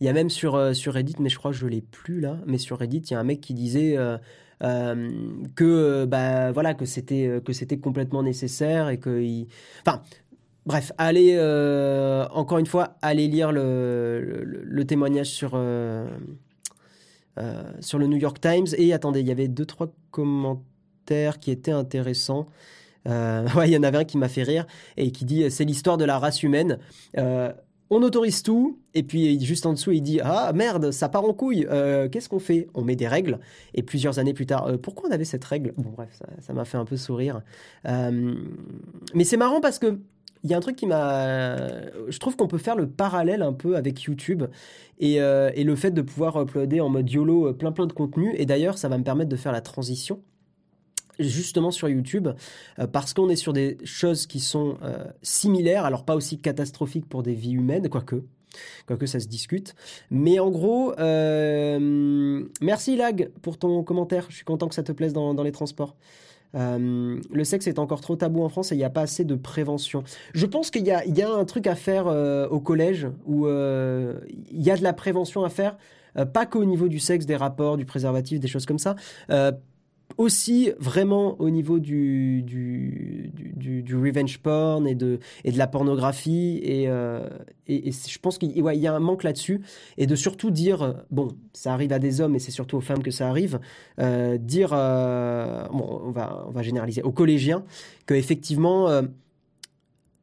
Il y a même sur, euh, sur Reddit, mais je crois que je l'ai plus là, mais sur Reddit, il y a un mec qui disait euh, euh, que bah voilà que c'était que complètement nécessaire et que il... enfin bref, allez encore une fois, allez lire le, le, témoignage sur sur le New York Times et attendez, il y avait deux trois commentaires qui étaient intéressants. Euh, [LAUGHS] ouais, il y en avait un qui m'a fait rire et qui dit c'est l'histoire de la race humaine. Euh, on autorise tout, et puis juste en dessous, il dit Ah merde, ça part en couille, euh, qu'est-ce qu'on fait? On met des règles, et plusieurs années plus tard, pourquoi on avait cette règle? Bon, bref, ça m'a fait un peu sourire. mais c'est marrant parce que. Il y a un truc qui m'a. Je trouve qu'on peut faire le parallèle un peu avec YouTube et, et le fait de pouvoir uploader en mode YOLO plein plein de contenu. Et d'ailleurs, ça va me permettre de faire la transition justement sur YouTube euh, parce qu'on est sur des choses qui sont euh, similaires, alors pas aussi catastrophiques pour des vies humaines, quoique. Ça se discute. Mais en gros, euh, merci Lag pour ton commentaire. Je suis content que ça te plaise dans, les transports. le sexe est encore trop tabou en France et il n'y a pas assez de prévention. Je pense qu'il y, y a, un truc à faire au collège où il y a de la prévention à faire, pas qu'au niveau du sexe, des rapports, du préservatif, des choses comme ça aussi vraiment au niveau du, du, du, revenge porn et de, et de la pornographie. Et, euh, je pense qu'il y a un manque là-dessus. Et de surtout dire, bon, ça arrive à des hommes et c'est surtout aux femmes que ça arrive, euh, dire, euh, bon, on va, on va généraliser, aux collégiens, qu'effectivement,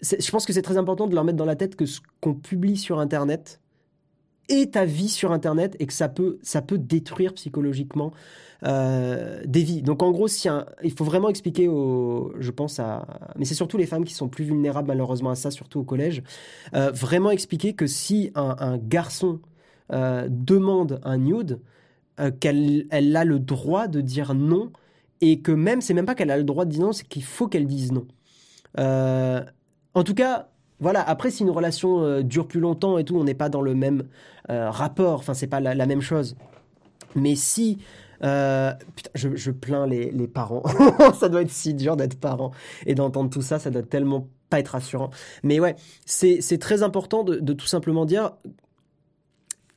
je pense que c'est très important de leur mettre dans la tête que ce qu'on publie sur Internet et ta vie sur Internet et que ça peut, ça peut détruire psychologiquement euh, des vies. Donc en gros, si il faut vraiment expliquer aux, je pense à, mais c'est surtout les femmes qui sont plus vulnérables malheureusement à ça, surtout au collège, euh, vraiment expliquer que si un, garçon euh, demande un nude, qu'elle elle a le droit de dire non et que même, c'est même pas qu'elle a le droit de dire non, c'est qu'il faut qu'elle dise non. en tout cas, voilà, après, si une relation euh, dure plus longtemps et tout, on n'est pas dans le même euh, rapport, enfin, c'est pas la, même chose. Mais si. Euh, putain, je, plains les, parents. [LAUGHS] ça doit être si dur d'être parent et d'entendre tout ça, ça doit tellement pas être rassurant. Mais ouais, c'est très important de, tout simplement dire.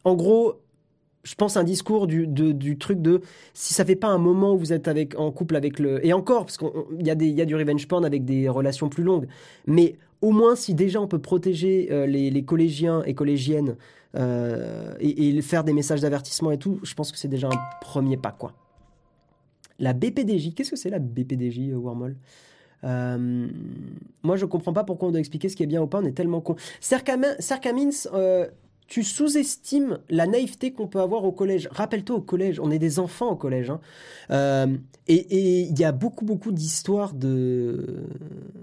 En gros, je pense un discours du, truc de si ça fait pas un moment où vous êtes en couple avec le. Et encore, parce qu'il y, a du revenge porn avec des relations plus longues. Mais au moins, si déjà on peut protéger euh, les, collégiens et collégiennes euh, et, faire des messages d'avertissement et tout, je pense que c'est déjà un premier pas, quoi. La BPDJ, qu'est-ce que c'est la BPDJ, euh, Wormhole? Moi, je comprends pas pourquoi on doit expliquer ce qui est bien ou pas. On est tellement con. Cercamins, tu sous-estimes la naïveté qu'on peut avoir au collège. Rappelle-toi au collège, on est des enfants au collège. Hein. Euh, et il y a beaucoup, beaucoup d'histoires, de,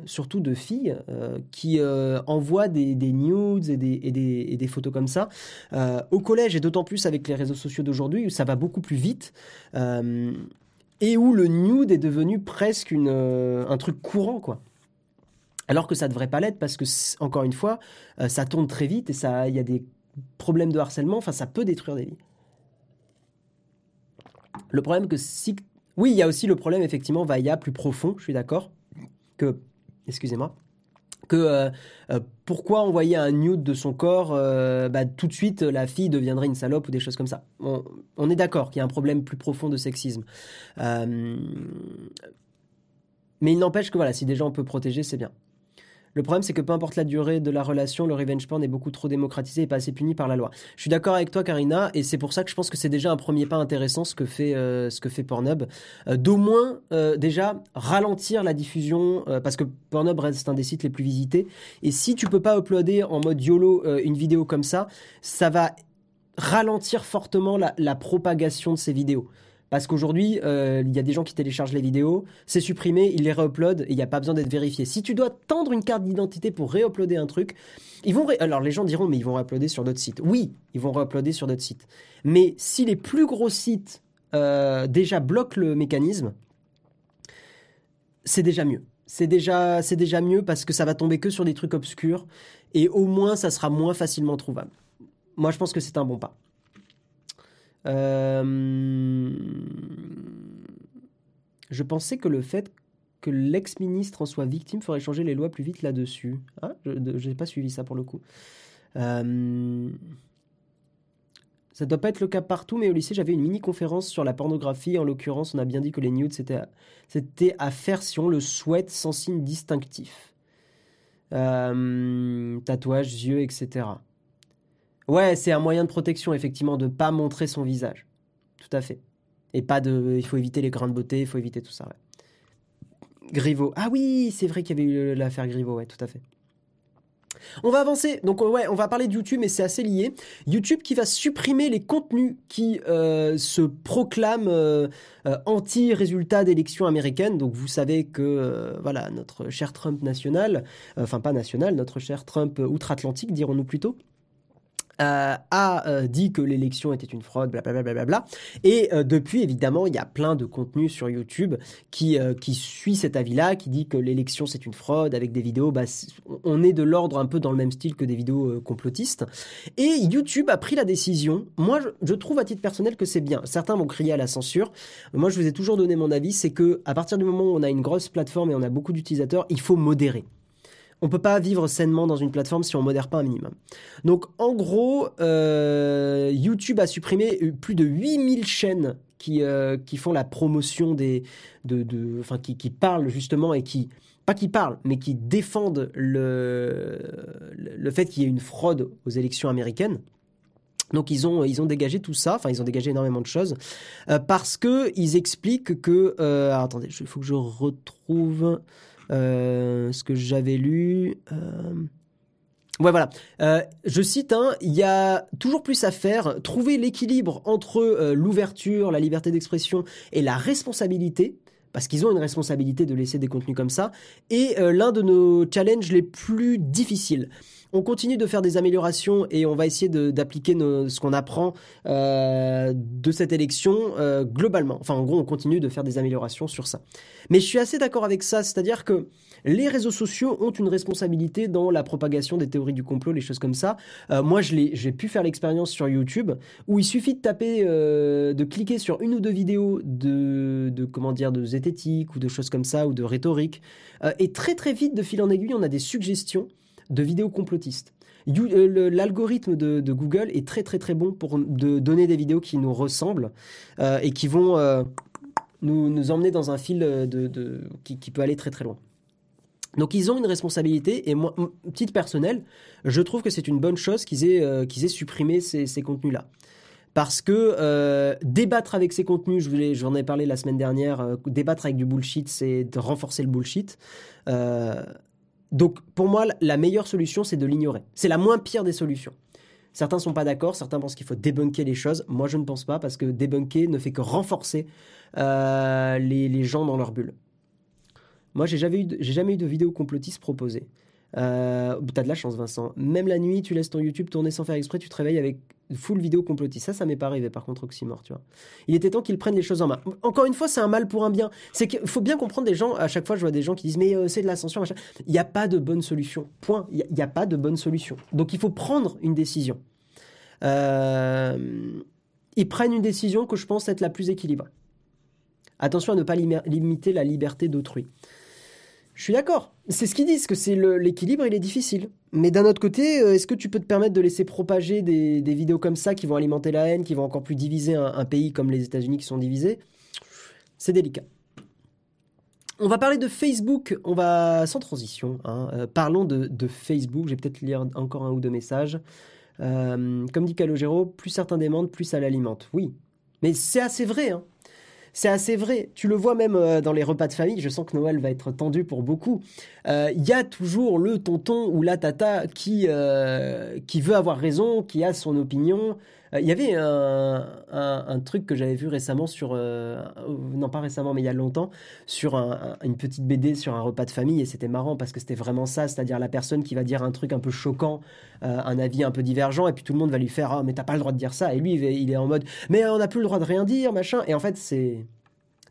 surtout de filles, euh, qui euh, envoient des, nudes et des, photos comme ça au collège, et d'autant plus avec les réseaux sociaux d'aujourd'hui, où ça va beaucoup plus vite. et où le nude est devenu presque une, un truc courant, quoi. Alors que ça devrait pas l'être parce que, encore une fois, ça tourne très vite et il y a des problème de harcèlement, ça peut détruire des vies. Le problème que si... Oui, il y a aussi le problème effectivement Vailla plus profond, je suis d'accord, que... Excusez-moi. Que euh, euh, pourquoi envoyer un nude de son corps, euh, bah, tout de suite la fille deviendrait une salope ou des choses comme ça. On, est d'accord qu'il y a un problème plus profond de sexisme. mais il n'empêche que voilà, si déjà on peut protéger, c'est bien. Le problème, c'est que peu importe la durée de la relation, le revenge porn est beaucoup trop démocratisé et pas assez puni par la loi. Je suis d'accord avec toi, Karina, et c'est pour ça que je pense que c'est déjà un premier pas intéressant ce que fait, euh, ce que fait Pornhub. Euh, d'au moins, euh, déjà, ralentir la diffusion, parce que Pornhub reste un des sites les plus visités. Et si tu peux pas uploader en mode YOLO une vidéo comme ça, ça va ralentir fortement la propagation de ces vidéos. Parce qu'aujourd'hui, euh, il y a des gens qui téléchargent les vidéos, c'est supprimé, ils les réuploadent et il n'y a pas besoin d'être vérifié. Si tu dois tendre une carte d'identité pour réuploader un truc, ils vont. Alors les gens diront, mais ils vont réuploader sur d'autres sites. Oui, ils vont réuploader sur d'autres sites. Mais si les plus gros sites euh, déjà bloquent le mécanisme, c'est déjà mieux. C'est déjà, c'est déjà mieux parce que ça va tomber que sur des trucs obscurs et au moins ça sera moins facilement trouvable. Moi, je pense que c'est un bon pas. Euh, je pensais que le fait que l'ex-ministre en soit victime ferait changer les lois plus vite là-dessus. Ah, je n'ai pas suivi ça pour le coup. Euh, ça doit pas être le cas partout, mais au lycée, j'avais une mini-conférence sur la pornographie. En l'occurrence, on a bien dit que les nudes, c'était, c'était à faire si on le souhaite, sans signe distinctif. Euh, tatouage, yeux, etc. Ouais, c'est un moyen de protection, effectivement, de ne pas montrer son visage. Tout à fait. Et pas de. Il faut éviter les grains de beauté, il faut éviter tout ça, ouais. Ah oui, c'est vrai qu'il y avait eu l'affaire Griveaux, ouais, tout à fait. On va avancer. Donc ouais, on va parler de YouTube, mais c'est assez lié. YouTube qui va supprimer les contenus qui euh, se proclament euh, euh, anti-résultat d'élections américaines. Donc vous savez que voilà notre cher Trump national, enfin pas national, notre cher Trump outre-Atlantique, dirons-nous plutôt. Euh, a euh, dit que l'élection était une fraude, blablabla. Bla, bla, et euh, depuis, évidemment, il y a plein de contenus sur YouTube qui, qui suit cet avis-là, qui dit que l'élection c'est une fraude avec des vidéos. Bah, on est de l'ordre un peu dans le même style que des vidéos complotistes. Et YouTube a pris la décision. Moi, je, je trouve à titre personnel que c'est bien. Certains vont crier à la censure. Moi, je vous ai toujours donné mon avis. C'est que à partir du moment où on a une grosse plateforme et on a beaucoup d'utilisateurs, il faut modérer on peut pas vivre sainement dans une plateforme si on modère pas un minimum. Donc en gros, euh, YouTube a supprimé plus de 8000 chaînes qui, euh, qui font la promotion des... De, enfin, qui, parlent justement et qui... Pas qui parlent, mais qui défendent le, le fait qu'il y ait une fraude aux élections américaines. Donc ils ont dégagé tout ça, enfin ils ont dégagé énormément de choses euh, parce que ils expliquent que attendez, il faut que je retrouve ce que j'avais lu. Euh, Ouais, voilà. Euh, je cite, hein, il y a toujours plus à faire. Trouver l'équilibre entre euh, l'ouverture, la liberté d'expression et la responsabilité parce qu'ils ont une responsabilité de laisser des contenus comme ça, euh, l'un de nos challenges les plus difficiles. On continue de faire des améliorations et on va essayer d'appliquer ce qu'on apprend euh, de cette élection euh, globalement. Enfin, en gros, on continue de faire des améliorations sur ça. Mais je suis assez d'accord avec ça, c'est-à-dire que les réseaux sociaux ont une responsabilité dans la propagation des théories du complot, les choses comme ça. Euh, moi, j'ai pu faire l'expérience sur YouTube où il suffit de taper, de cliquer sur une ou deux vidéos de, de comment dire, de zététique ou de choses comme ça ou de rhétorique, et très très vite, de fil en aiguille, on a des suggestions de vidéos complotistes. Euh, l'algorithme de, Google est très très très bon pour de donner des vidéos qui nous ressemblent euh, et qui vont euh, nous, emmener dans un fil de, qui, peut aller très très loin. Donc ils ont une responsabilité et moi, petite personnelle, je trouve que c'est une bonne chose qu'ils aient, aient supprimé ces, contenus-là. Parce que débattre avec ces contenus, je j'en ai parlé la semaine dernière, débattre avec du bullshit, c'est renforcer le bullshit. Donc pour moi, la meilleure solution, c'est de l'ignorer. C'est la moins pire des solutions. Certains sont pas d'accord, certains pensent qu'il faut débunker les choses. Moi, je ne pense pas parce que débunker ne fait que renforcer euh, les, gens dans leur bulle. Moi, j'ai jamais, jamais eu de vidéo complotiste proposée. Euh, T'as de la chance, Vincent. Même la nuit, tu laisses ton YouTube tourner sans faire exprès, tu te réveilles avec full vidéo complotiste. Ça, ça m'est pas arrivé, par contre, Oxymore, tu vois. Il était temps qu'ils prennent les choses en main. Encore une fois, c'est un mal pour un bien. C'est qu'il faut bien comprendre des gens, à chaque fois, je vois des gens qui disent, mais euh, c'est de l'ascension, machin. Il n'y a pas de bonne solution. Point. Il n'y a, pas de bonne solution. Donc, il faut prendre une décision. Euh, ils prennent une décision que je pense être la plus équilibrée. Attention à ne pas limiter la liberté d'autrui. Je suis d'accord. C'est ce qu'ils disent, que c'est l'équilibre, il est difficile. Mais d'un autre côté, euh, est-ce que tu peux te permettre de laisser propager des, vidéos comme ça qui vont alimenter la haine, qui vont encore plus diviser un, pays comme les États-Unis qui sont divisés? C'est délicat. On va parler de Facebook, on va sans transition. Hein, euh, parlons de, Facebook, je vais peut-être lire encore un ou deux messages. Euh, comme dit Calogero, plus certains demandent, plus ça l'alimente. Oui, mais c'est assez vrai. Hein. C'est assez vrai. Tu le vois même euh, dans les repas de famille. Je sens que Noël va être tendu pour beaucoup. Euh, il y a toujours le tonton ou la tata qui, euh, qui veut avoir raison, qui a son opinion. Il y avait un, truc que j'avais vu récemment sur, non pas récemment, mais il y a longtemps, sur une petite BD sur un repas de famille, et c'était marrant parce que c'était vraiment ça, c'est-à-dire la personne qui va dire un truc un peu choquant, un avis un peu divergent, et puis tout le monde va lui faire ah mais t'as pas le droit de dire ça, et lui il est en mode mais on n'a plus le droit de rien dire, machin, et en fait c'est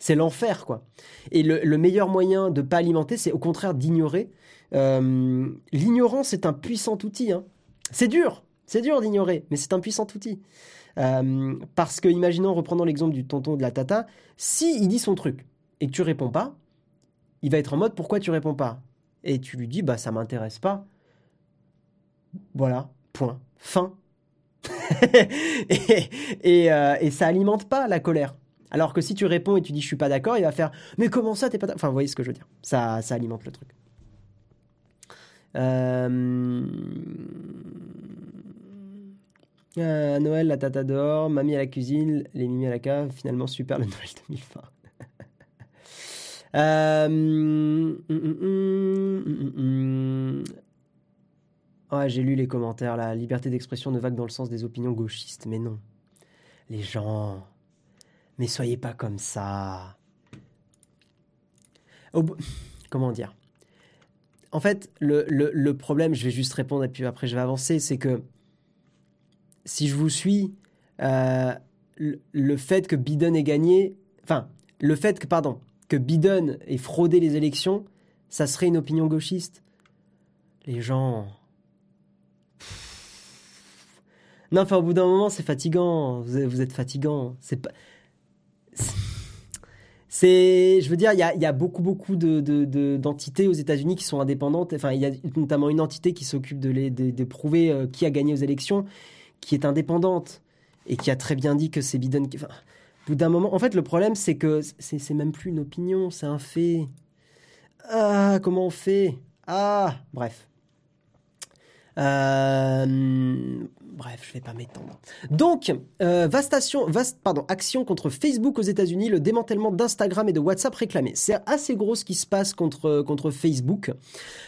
c'est l'enfer, quoi. Et le, meilleur moyen de pas alimenter, c'est au contraire d'ignorer. Euh, l'ignorance est un puissant outil. Hein. C'est dur, c'est dur d'ignorer, mais c'est un puissant outil. Euh, parce que, imaginons, reprenant l'exemple du tonton de la tata, si il dit son truc et que tu réponds pas, il va être en mode pourquoi tu réponds pas? Et tu lui dis bah ça m'intéresse pas. Voilà, point, fin. [LAUGHS] euh, et ça alimente pas la colère. Alors que si tu réponds et tu dis je suis pas d'accord, il va faire mais comment ça t'es pas Enfin, vous voyez ce que je veux dire. Ça, ça alimente le truc. Euh... Euh, Noël, la tata dehors, mamie à la cuisine, les mimi à la cave. Finalement, super le Noël [LAUGHS] 2020. euh... Ouais, j'ai lu les commentaires. La liberté d'expression ne va que dans le sens des opinions gauchistes. Mais non. Les gens mais soyez pas comme ça. [LAUGHS] Comment dire? En fait, le, problème, je vais juste répondre et puis après je vais avancer, c'est que si je vous suis, euh, le, fait que Biden ait gagné, enfin, le fait que, pardon, que Biden ait fraudé les élections, ça serait une opinion gauchiste. Les gens. Non, enfin, au bout d'un moment, c'est fatigant. Vous êtes, fatigant. C'est pas c'est, je veux dire, il y a, beaucoup, beaucoup d'entités aux États-Unis qui sont indépendantes. Enfin, il y a notamment une entité qui s'occupe de, prouver euh, qui a gagné aux élections, qui est indépendante et qui a très bien dit que c'est Biden. Qui, enfin, bout d'un moment, en fait, le problème, c'est que c'est même plus une opinion, c'est un fait. Ah, comment on fait? Ah, bref. Euh, bref, je vais pas m'étendre. Donc, euh, vastation, pardon, action contre Facebook aux États-Unis, le démantèlement d'Instagram et de WhatsApp réclamé. C'est assez gros ce qui se passe contre, Facebook.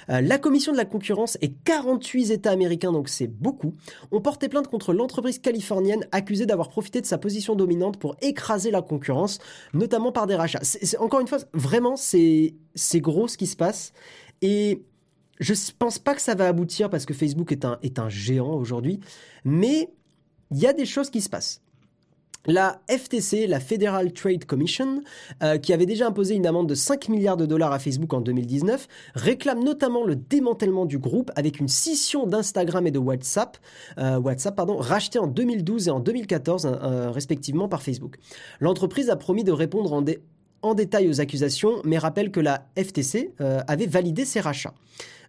Euh, la commission de la concurrence et 48 États américains, donc c'est beaucoup, ont porté plainte contre l'entreprise californienne accusée d'avoir profité de sa position dominante pour écraser la concurrence, notamment par des rachats. Encore une fois, vraiment, c'est gros ce qui se passe. Et je pense pas que ça va aboutir parce que Facebook est un, géant aujourd'hui, mais il y a des choses qui se passent. La FTC, la Federal Trade Commission, euh, qui avait déjà imposé une amende de 5 milliards de dollars à Facebook en 2019, réclame notamment le démantèlement du groupe avec une scission d'Instagram et de WhatsApp, euh, rachetés en 2012 et en 2014 euh, respectivement par Facebook. L'entreprise a promis de répondre en, en détail aux accusations, mais rappelle que la FTC euh, avait validé ces rachats.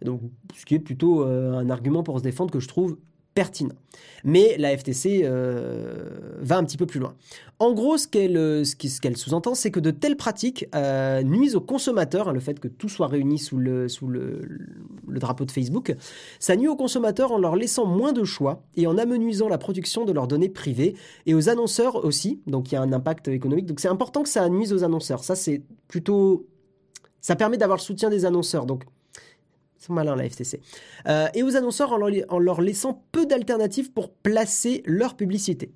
Donc, ce qui est plutôt euh, un argument pour se défendre que je trouve pertinent. Mais la FTC euh, va un petit peu plus loin. En gros, ce qu'elle euh, ce sous-entend, c'est que de telles pratiques euh, nuisent aux consommateurs, hein, le fait que tout soit réuni sous, le, sous le, le, drapeau de Facebook, ça nuit aux consommateurs en leur laissant moins de choix et en amenuisant la production de leurs données privées et aux annonceurs aussi, donc il y a un impact économique. Donc c'est important que ça nuise aux annonceurs. Ça, c'est plutôt... Ça permet d'avoir le soutien des annonceurs. Donc sont malins la FTC. Euh, et aux annonceurs en leur, laissant peu d'alternatives pour placer leur publicité.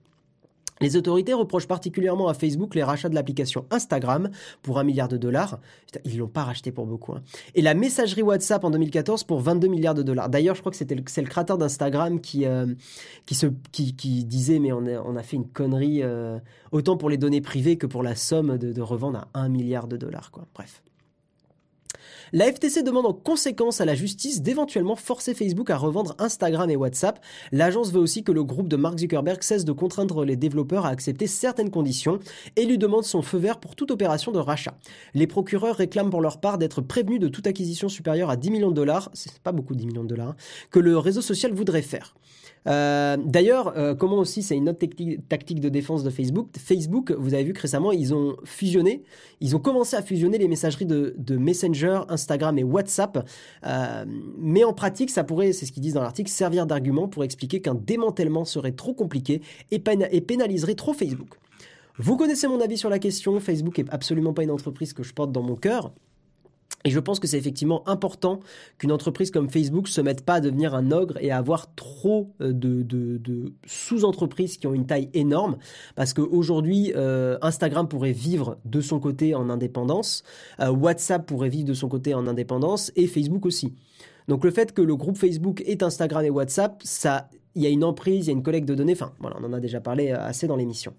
Les autorités reprochent particulièrement à Facebook les rachats de l'application Instagram pour un milliard de dollars. Ils l'ont pas racheté pour beaucoup. Hein. Et la messagerie WhatsApp en 2014 pour 22 milliards de dollars. D'ailleurs, je crois que c'était c'est le créateur d'Instagram qui, euh, qui, disait mais on a, fait une connerie euh, autant pour les données privées que pour la somme de, de revendre à 1 milliard de dollars. Quoi. Bref. La FTC demande en conséquence à la justice d'éventuellement forcer Facebook à revendre Instagram et WhatsApp. L'agence veut aussi que le groupe de Mark Zuckerberg cesse de contraindre les développeurs à accepter certaines conditions et lui demande son feu vert pour toute opération de rachat. Les procureurs réclament pour leur part d'être prévenus de toute acquisition supérieure à 10 millions de dollars, c'est pas beaucoup 10 millions de dollars, hein, que le réseau social voudrait faire. Euh, d'ailleurs, euh, comment aussi, c'est une autre tactique de défense de Facebook. Facebook, vous avez vu que récemment, ils ont fusionné, ils ont commencé à fusionner les messageries de, Messenger, Instagram et WhatsApp. Euh, mais en pratique, ça pourrait, c'est ce qu'ils disent dans l'article, servir d'argument pour expliquer qu'un démantèlement serait trop compliqué et, et pénaliserait trop Facebook. Vous connaissez mon avis sur la question, Facebook est absolument pas une entreprise que je porte dans mon cœur. Et je pense que c'est effectivement important qu'une entreprise comme Facebook se mette pas à devenir un ogre et à avoir trop euh, de, sous-entreprises qui ont une taille énorme. Parce qu'aujourd'hui, euh, Instagram pourrait vivre de son côté en indépendance, euh, WhatsApp pourrait vivre de son côté en indépendance et Facebook aussi. Donc le fait que le groupe Facebook ait Instagram et WhatsApp, ça, il y a une emprise, il y a une collecte de données. Enfin, voilà, on en a déjà parlé assez dans l'émission.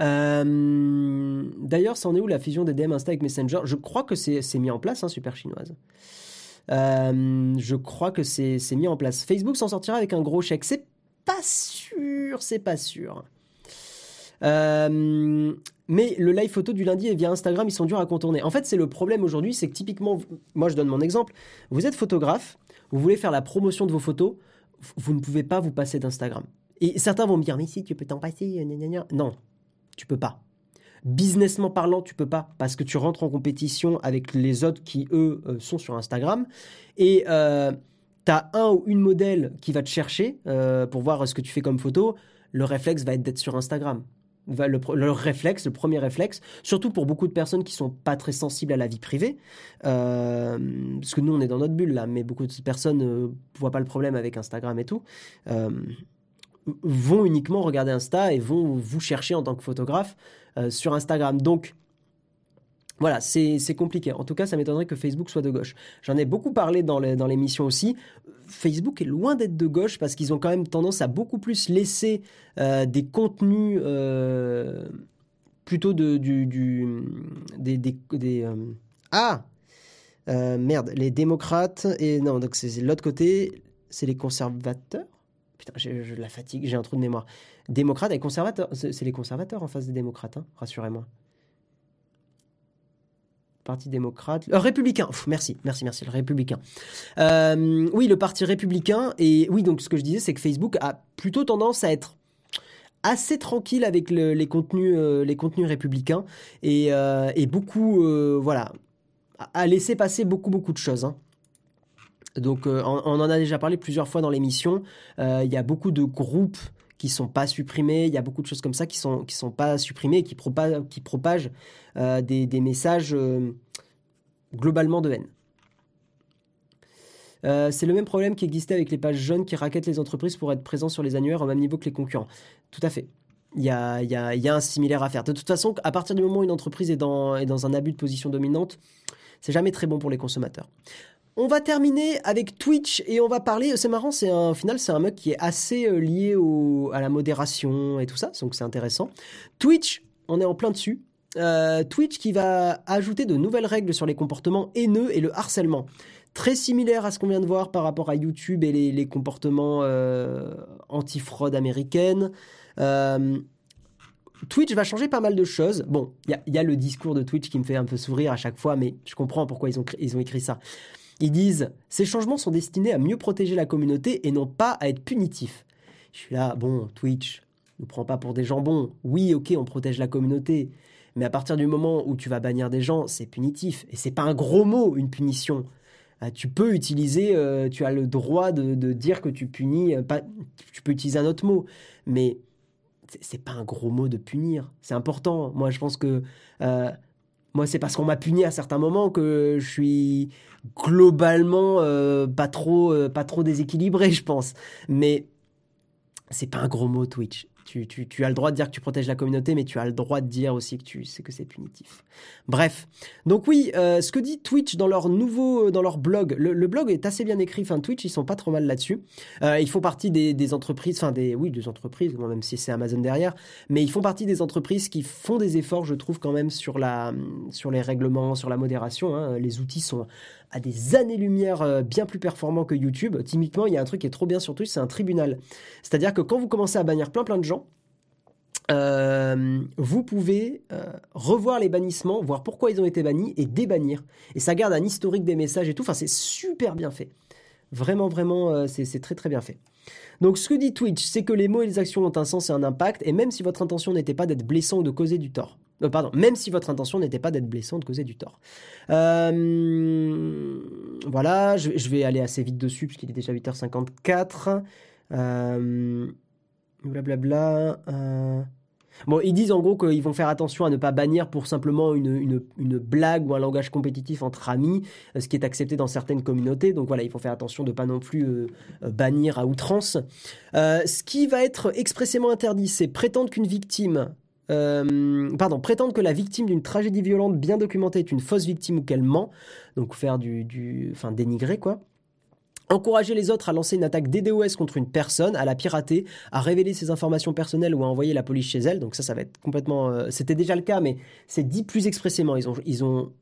Euh, d'ailleurs, c'en est où la fusion des DM Insta avec Messenger? Je crois que c'est mis en place, hein, super chinoise. Euh, je crois que c'est mis en place. Facebook s'en sortira avec un gros chèque. C'est pas sûr, c'est pas sûr. Euh, mais le live photo du lundi et via Instagram, ils sont durs à contourner. En fait, c'est le problème aujourd'hui, c'est que typiquement, moi je donne mon exemple, vous êtes photographe, vous voulez faire la promotion de vos photos, vous ne pouvez pas vous passer d'Instagram. Et certains vont me dire, mais si, tu peux t'en passer, non, tu peux pas. Businessment parlant, tu peux pas parce que tu rentres en compétition avec les autres qui eux euh, sont sur Instagram et euh, tu as un ou une modèle qui va te chercher euh, pour voir ce que tu fais comme photo. Le réflexe va être d'être sur Instagram. Le, le, réflexe, le premier réflexe, surtout pour beaucoup de personnes qui sont pas très sensibles à la vie privée, parce que nous on est dans notre bulle là, mais beaucoup de personnes ne voient pas le problème avec Instagram et tout vont uniquement regarder Insta et vont vous chercher en tant que photographe euh, sur Instagram. Donc, voilà, c'est compliqué. En tout cas, ça m'étonnerait que Facebook soit de gauche. J'en ai beaucoup parlé dans l'émission aussi. Facebook est loin d'être de gauche parce qu'ils ont quand même tendance à beaucoup plus laisser euh, des contenus euh, plutôt de, du, des, des ah merde, les démocrates et non donc c'est l'autre côté, c'est les conservateurs? Putain, je, la fatigue, j'ai un trou de mémoire. Démocrates et conservateurs. C'est les conservateurs en face des démocrates, hein, rassurez-moi. Parti démocrate. Euh, républicain. merci, merci, merci. Le républicain. Euh, oui, le parti républicain. Et oui, donc ce que je disais, c'est que Facebook a plutôt tendance à être assez tranquille avec les contenus, euh, les contenus républicains et, beaucoup, voilà, à laisser passer beaucoup, beaucoup de choses. Hein. Donc on, en a déjà parlé plusieurs fois dans l'émission. Il y a beaucoup de groupes qui sont pas supprimés. Il y a beaucoup de choses comme ça qui sont sont pas supprimées et qui propagent propagent des, messages globalement de haine. Euh, c'est le même problème qui existait avec les pages jaunes qui raquettent les entreprises pour être présents sur les annuaires au même niveau que les concurrents. Tout à fait. Il y a, un similaire à faire. De toute façon, à partir du moment où une entreprise est dans, est dans un abus de position dominante, c'est jamais très bon pour les consommateurs. On va terminer avec Twitch et on va parler. C'est marrant, c'est un, au final, c'est un mec qui est assez euh, lié à la modération et tout ça, donc c'est intéressant. Twitch, on est en plein dessus. Euh, Twitch qui va ajouter de nouvelles règles sur les comportements haineux et le harcèlement très similaire à ce qu'on vient de voir par rapport à YouTube et les, comportements euh, anti-fraude américaine. Euh, Twitch va changer pas mal de choses. Bon, il y, a le discours de Twitch qui me fait un peu sourire à chaque fois, mais je comprends pourquoi ils ont écrit ça. Ils disent Ces changements sont destinés à mieux protéger la communauté et non pas à être punitifs. Je suis là, bon, Twitch, ne prend pas pour des jambons. Oui, ok, on protège la communauté. Mais à partir du moment où tu vas bannir des gens, c'est punitif. Et c'est pas un gros mot, une punition. Ah, tu peux utiliser, euh, tu as le droit de, dire que tu punis, euh, tu peux utiliser un autre mot, mais c'est pas un gros mot de punir. C'est important. Moi, je pense que euh, moi, c'est parce qu'on m'a puni à certains moments que je suis globalement pas trop, pas trop déséquilibré, [LAUGHS] je pense. Mais c'est pas un gros mot Twitch. Tu, as le droit de dire que tu protèges la communauté, mais tu as le droit de dire aussi que tu sais que c'est punitif. Bref. Donc oui, euh, ce que dit Twitch dans leur nouveau, dans leur blog, le, blog est assez bien écrit. Enfin, Twitch, ils sont pas trop mal là-dessus. Euh, ils font partie des, entreprises, enfin des, oui, des entreprises, même si c'est Amazon derrière, mais ils font partie des entreprises qui font des efforts, je trouve quand même sur la, sur les règlements, sur la modération. Hein. Les outils sont à des années-lumière euh, bien plus performants que YouTube. Typiquement, il y a un truc qui est trop bien sur Twitch, c'est un tribunal. C'est-à-dire que quand vous commencez à bannir plein plein de gens, euh, vous pouvez euh, revoir les bannissements, voir pourquoi ils ont été bannis et débannir. Et ça garde un historique des messages et tout. Enfin, c'est super bien fait. Vraiment, vraiment, c'est très très bien fait. Donc ce que dit Twitch, c'est que les mots et les actions ont un sens et un impact, et même si votre intention n'était pas d'être blessant ou de causer du tort. Euh, pardon, même si votre intention n'était pas d'être blessant de causer du tort. Euh, voilà, je, vais aller assez vite dessus puisqu'il est déjà 8h54. Euh, blablabla. Euh, Bon, ils disent en gros qu'ils vont faire attention à ne pas bannir pour simplement une, blague ou un langage compétitif entre amis, ce qui est accepté dans certaines communautés. Donc voilà, il faut faire attention de ne pas non plus bannir à outrance. ce qui va être expressément interdit, c'est prétendre qu'une victime pardon, prétendre que la victime d'une tragédie violente bien documentée est une fausse victime ou qu'elle ment, donc faire du, du, enfin dénigrer quoi. Encourager les autres à lancer une attaque DDoS contre une personne, à la pirater, à révéler ses informations personnelles ou à envoyer la police chez elle. Donc ça, ça va être complètement... Euh, c'était déjà le cas, mais c'est dit plus expressément. Ils ont, ils ont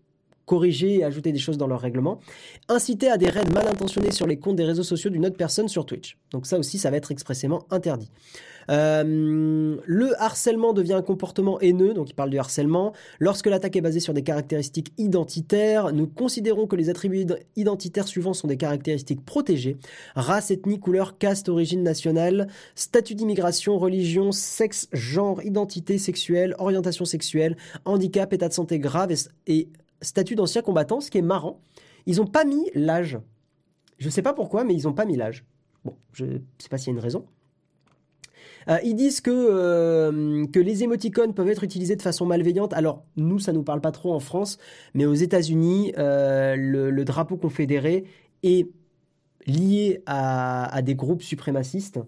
corriger et ajouter des choses dans leur règlement. Inciter à des raids mal intentionnés sur les comptes des réseaux sociaux d'une autre personne sur Twitch. Donc ça aussi, ça va être expressément interdit. Euh, le harcèlement devient un comportement haineux, donc il parle du harcèlement. Lorsque l'attaque est basée sur des caractéristiques identitaires, nous considérons que les attributs identitaires suivants sont des caractéristiques protégées. Race, ethnie, couleur, caste, origine nationale, statut d'immigration, religion, sexe, genre, identité sexuelle, orientation sexuelle, handicap, état de santé grave et statut d'ancien combattant, ce qui est marrant. Ils n'ont pas mis l'âge. Je ne sais pas pourquoi, mais ils n'ont pas mis l'âge. Bon, je ne sais pas s'il y a une raison. Euh, ils disent que, euh, que les émoticônes peuvent être utilisés de façon malveillante. Alors, nous, ça ne nous parle pas trop en France, mais aux États-Unis, euh, le, drapeau confédéré est lié à, des groupes suprémacistes.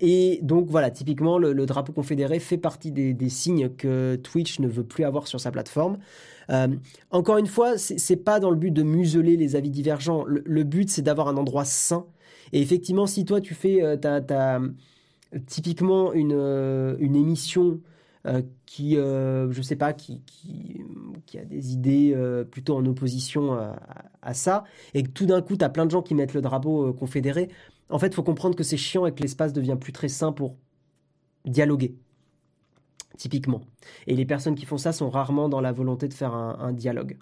et donc voilà, typiquement, le, drapeau confédéré fait partie des, signes que Twitch ne veut plus avoir sur sa plateforme. Euh, encore une fois, c'est pas dans le but de museler les avis divergents. Le, but, c'est d'avoir un endroit sain. Et effectivement, si toi, tu fais euh, typiquement une, euh, émission qui, je sais pas, qui, a des idées plutôt en opposition à, ça, et que tout d'un coup, tu as plein de gens qui mettent le drapeau confédéré, en fait, il faut comprendre que c'est chiant et que l'espace devient plus très sain pour dialoguer. Typiquement. Et les personnes qui font ça sont rarement dans la volonté de faire un, dialogue.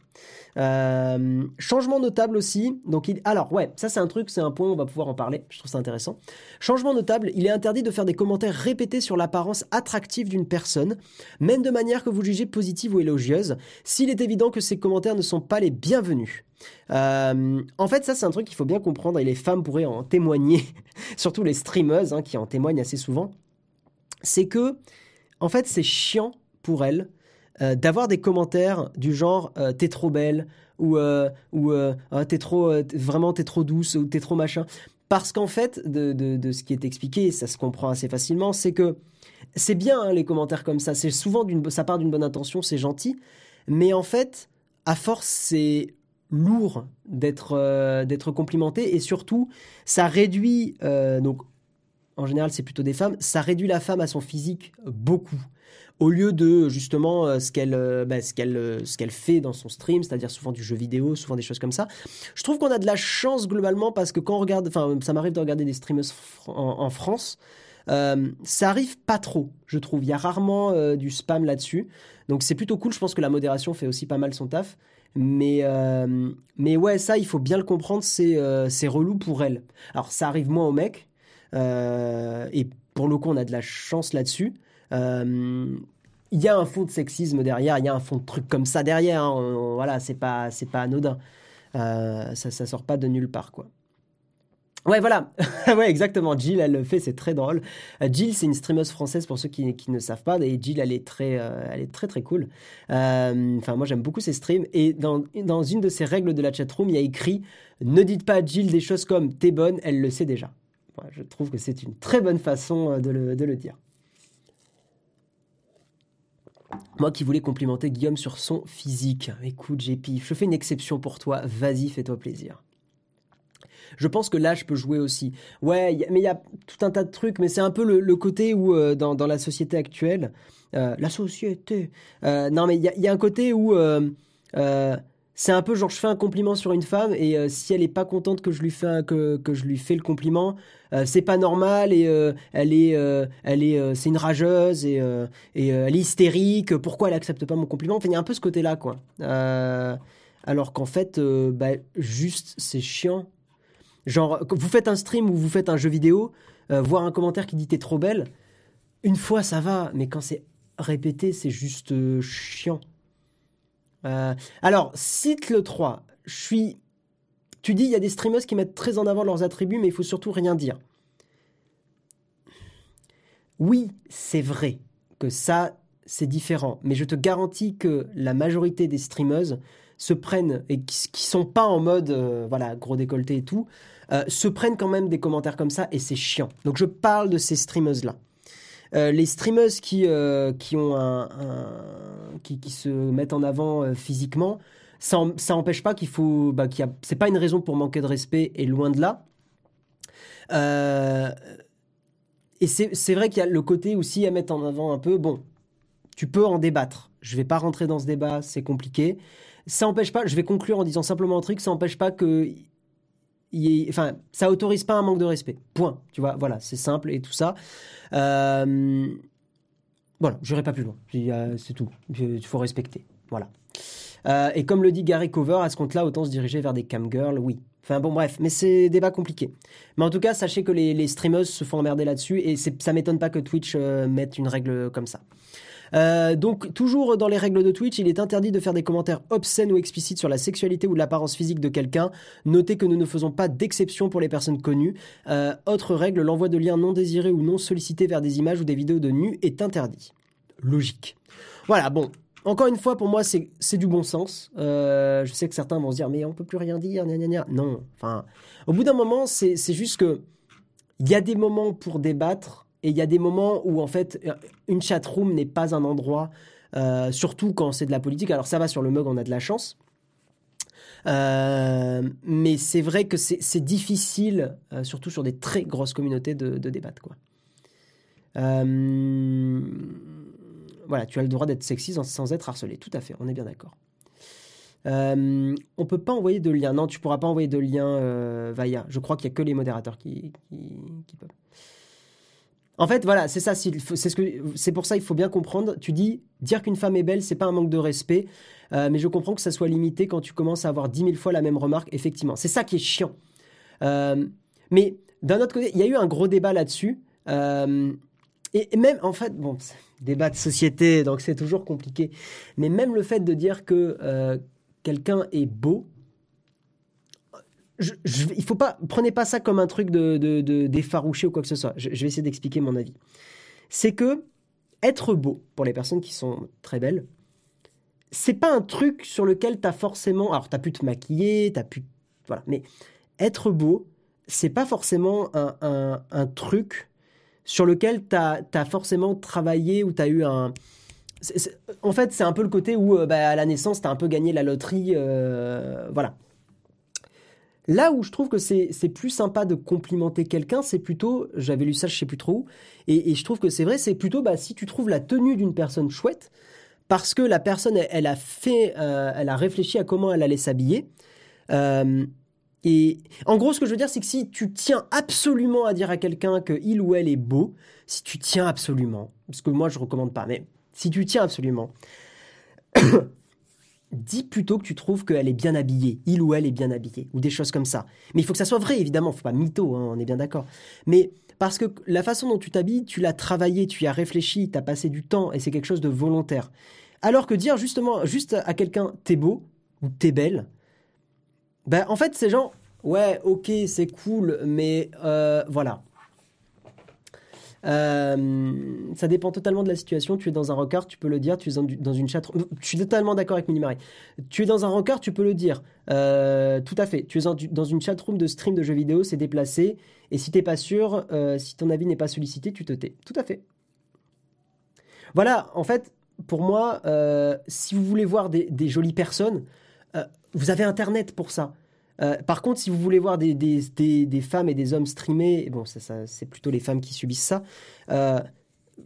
Euh, changement notable aussi. Donc, alors ouais, ça c'est un truc, c'est un point, on va pouvoir en parler. Je trouve ça intéressant. Changement notable, il est interdit de faire des commentaires répétés sur l'apparence attractive d'une personne, même de manière que vous jugez positive ou élogieuse, s'il est évident que ces commentaires ne sont pas les bienvenus. Euh, en fait, ça c'est un truc qu'il faut bien comprendre et les femmes pourraient en témoigner, [LAUGHS] surtout les streameuses hein, qui en témoignent assez souvent. C'est que en fait, c'est chiant pour elle euh, d'avoir des commentaires du genre euh, t'es trop belle ou euh, ah, t'es trop vraiment t'es trop douce ou t'es trop machin parce qu'en fait de, ce qui est expliqué ça se comprend assez facilement c'est que c'est bien hein, les commentaires comme ça. C'est souvent d'une ça part d'une bonne intention c'est gentil. Mais en fait à force c'est lourd d'être d'être complimenté et surtout ça réduit donc en général c'est plutôt des femmes, ça réduit la femme à son physique beaucoup. Au lieu de justement euh, ce qu'elle euh, bah, euh, ce qu'elle fait dans son stream, c'est-à-dire souvent du jeu vidéo, souvent des choses comme ça. Je trouve qu'on a de la chance globalement parce que quand on regarde, enfin ça m'arrive de regarder des streamers en, France, ça arrive pas trop, je trouve. Il y a rarement du spam là-dessus. Donc c'est plutôt cool. Je pense que la modération fait aussi pas mal son taf. Mais, mais ouais, ça, il faut bien le comprendre, c'est relou pour elle. Alors ça arrive moins aux mecs, et pour le coup, on a de la chance là-dessus. Euh, il y a un fond de sexisme derrière, il y a un fond de truc comme ça derrière. Hein. voilà, c'est pas, c'est pas anodin. Euh, ça, sort pas de nulle part, quoi. Ouais, voilà. [LAUGHS] ouais, exactement. Jill, elle le fait, c'est très drôle. Jill, c'est une streameuse française pour ceux qui, qui, ne savent pas. Et Jill, elle est très, elle est très, très cool. Enfin, moi, j'aime beaucoup ses streams. Et dans, dans une de ses règles de la chatroom, il y a écrit Ne dites pas à Jill des choses comme T'es bonne, elle le sait déjà je trouve que c'est une très bonne façon euh, de le, dire. Moi qui voulais complimenter Guillaume sur son physique. Écoute, JP, je fais une exception pour toi. Vas-y, fais-toi plaisir. Je pense que là, je peux jouer aussi. Ouais, mais il y a tout un tas de trucs, mais c'est un peu le, côté où, euh, dans, la société actuelle, euh, la société. non, mais il y, a un côté où c'est un peu genre je fais un compliment sur une femme et euh, si elle est pas contente que je lui fais que, je lui fais le compliment euh, c'est pas normal et euh, elle est elle est c'est une rageuse et, et elle est hystérique. Pourquoi elle accepte pas mon compliment? Enfin il y a un peu ce côté là quoi alors qu'en fait bah, juste c'est chiant. Genre vous faites un stream ou vous faites un jeu vidéo voir un commentaire qui dit t'es trop belle une fois ça va mais quand c'est répété c'est juste chiant euh, alors, cite le 3. Je suis. Tu dis, il y a des streamers qui mettent très en avant leurs attributs, mais il faut surtout rien dire. Oui, c'est vrai que ça, c'est différent. Mais je te garantis que la majorité des streameuses se prennent, et qui, qui sont pas en mode, euh, voilà, gros décolleté et tout, euh, se prennent quand même des commentaires comme ça, et c'est chiant. Donc je parle de ces streameuses-là. Euh, les streamers qui, euh, qui, ont un, qui, qui, se mettent en avant euh, physiquement, ça, n'empêche pas qu'il faut. Bah, c'est pas une raison pour manquer de respect, et loin de là. et c'est vrai qu'il y a le côté aussi à mettre en avant un peu. Bon, tu peux en débattre. Je vais pas rentrer dans ce débat, c'est compliqué. Ça n'empêche pas, je vais conclure en disant simplement un truc, ça n'empêche pas que enfin, ça autorise pas un manque de respect. Point. Tu vois, voilà, c'est simple et tout ça. Euh, voilà, je n'irai pas plus loin. C'est tout. Il faut respecter. Voilà. Euh, et comme le dit Gary Cover, à ce compte-là, autant se diriger vers des camgirls, oui. Enfin bon, bref, mais c'est débat compliqué. Mais en tout cas, sachez que les, les streamers se font emmerder là-dessus et ça m'étonne pas que Twitch euh, mette une règle comme ça. Euh, donc, toujours dans les règles de Twitch, il est interdit de faire des commentaires obscènes ou explicites sur la sexualité ou l'apparence physique de quelqu'un. Notez que nous ne faisons pas d'exception pour les personnes connues. Euh, autre règle, l'envoi de liens non désirés ou non sollicités vers des images ou des vidéos de nus est interdit. Logique. Voilà, bon, encore une fois, pour moi, c'est du bon sens. Euh, je sais que certains vont se dire, mais on peut plus rien dire, gna gna gna. Non, enfin, au bout d'un moment, c'est juste que il y a des moments pour débattre et il y a des moments où, en fait, une chatroom n'est pas un endroit, euh, surtout quand c'est de la politique. Alors, ça va sur le mug, on a de la chance. Euh, mais c'est vrai que c'est difficile, euh, surtout sur des très grosses communautés, de, débattre. Quoi. voilà, tu as le droit d'être sexy sans, être harcelé. Tout à fait, on est bien d'accord. Euh, on peut pas envoyer de lien. Non, tu pourras pas envoyer de lien Vaya. Je crois qu'il y a que les modérateurs qui peuvent. En fait, voilà, c'est ça. C'est pour ça il faut bien comprendre. Tu dis dire qu'une femme est belle, c'est pas un manque de respect, euh, mais je comprends que ça soit limité quand tu commences à avoir dix mille fois la même remarque. Effectivement, c'est ça qui est chiant. Euh, mais d'un autre côté, il y a eu un gros débat là-dessus. Euh, et, même, en fait, bon, [LAUGHS] débat de société, donc c'est toujours compliqué. Mais même le fait de dire que quelqu'un est beau, je, il faut pas, prenez pas ça comme un truc de, de, d'effarouché ou quoi que ce soit. Je, vais essayer d'expliquer mon avis. C'est que être beau, pour les personnes qui sont très belles, c'est pas un truc sur lequel tu as forcément. Alors, tu as pu te maquiller, tu as pu. Voilà. Mais être beau, c'est pas forcément un, truc sur lequel tu as, forcément travaillé ou tu as eu un. en fait, c'est un peu le côté où, euh, bah, à la naissance, tu as un peu gagné la loterie. Euh, voilà. Là où je trouve que c'est plus sympa de complimenter quelqu'un, c'est plutôt, j'avais lu ça, je sais plus trop où, et, je trouve que c'est vrai, c'est plutôt bah, si tu trouves la tenue d'une personne chouette, parce que la personne, elle, a fait, euh, elle a réfléchi à comment elle allait s'habiller. Euh, et en gros, ce que je veux dire, c'est que si tu tiens absolument à dire à quelqu'un que il ou elle est beau, si tu tiens absolument, parce que moi je recommande pas, mais si tu tiens absolument, dis plutôt que tu trouves qu'elle est bien habillée, il ou elle est bien habillée, ou des choses comme ça. Mais il faut que ça soit vrai, évidemment, faut pas mytho, hein, on est bien d'accord. Mais parce que la façon dont tu t'habilles, tu l'as travaillé, tu y as réfléchi, tu as passé du temps, et c'est quelque chose de volontaire. Alors que dire justement, juste à quelqu'un, t'es beau, ou t'es belle, ben en fait, c'est genre, ouais, ok, c'est cool, mais euh, voilà. Euh, ça dépend totalement de la situation. Tu es dans un rencard, tu peux le dire. Tu es dans une chat. Je suis totalement d'accord avec Mini Marie. Tu es dans un rencard, tu peux le dire. Euh, tout à fait. Tu es dans une chatroom de stream de jeux vidéo, c'est déplacé. Et si t'es pas sûr, euh, si ton avis n'est pas sollicité, tu te tais. Tout à fait. Voilà, en fait, pour moi, si vous voulez voir des jolies personnes, vous avez Internet pour ça. Euh, par contre, si vous voulez voir des, des, femmes et des hommes streamer, bon, ça, c'est plutôt les femmes qui subissent ça, euh,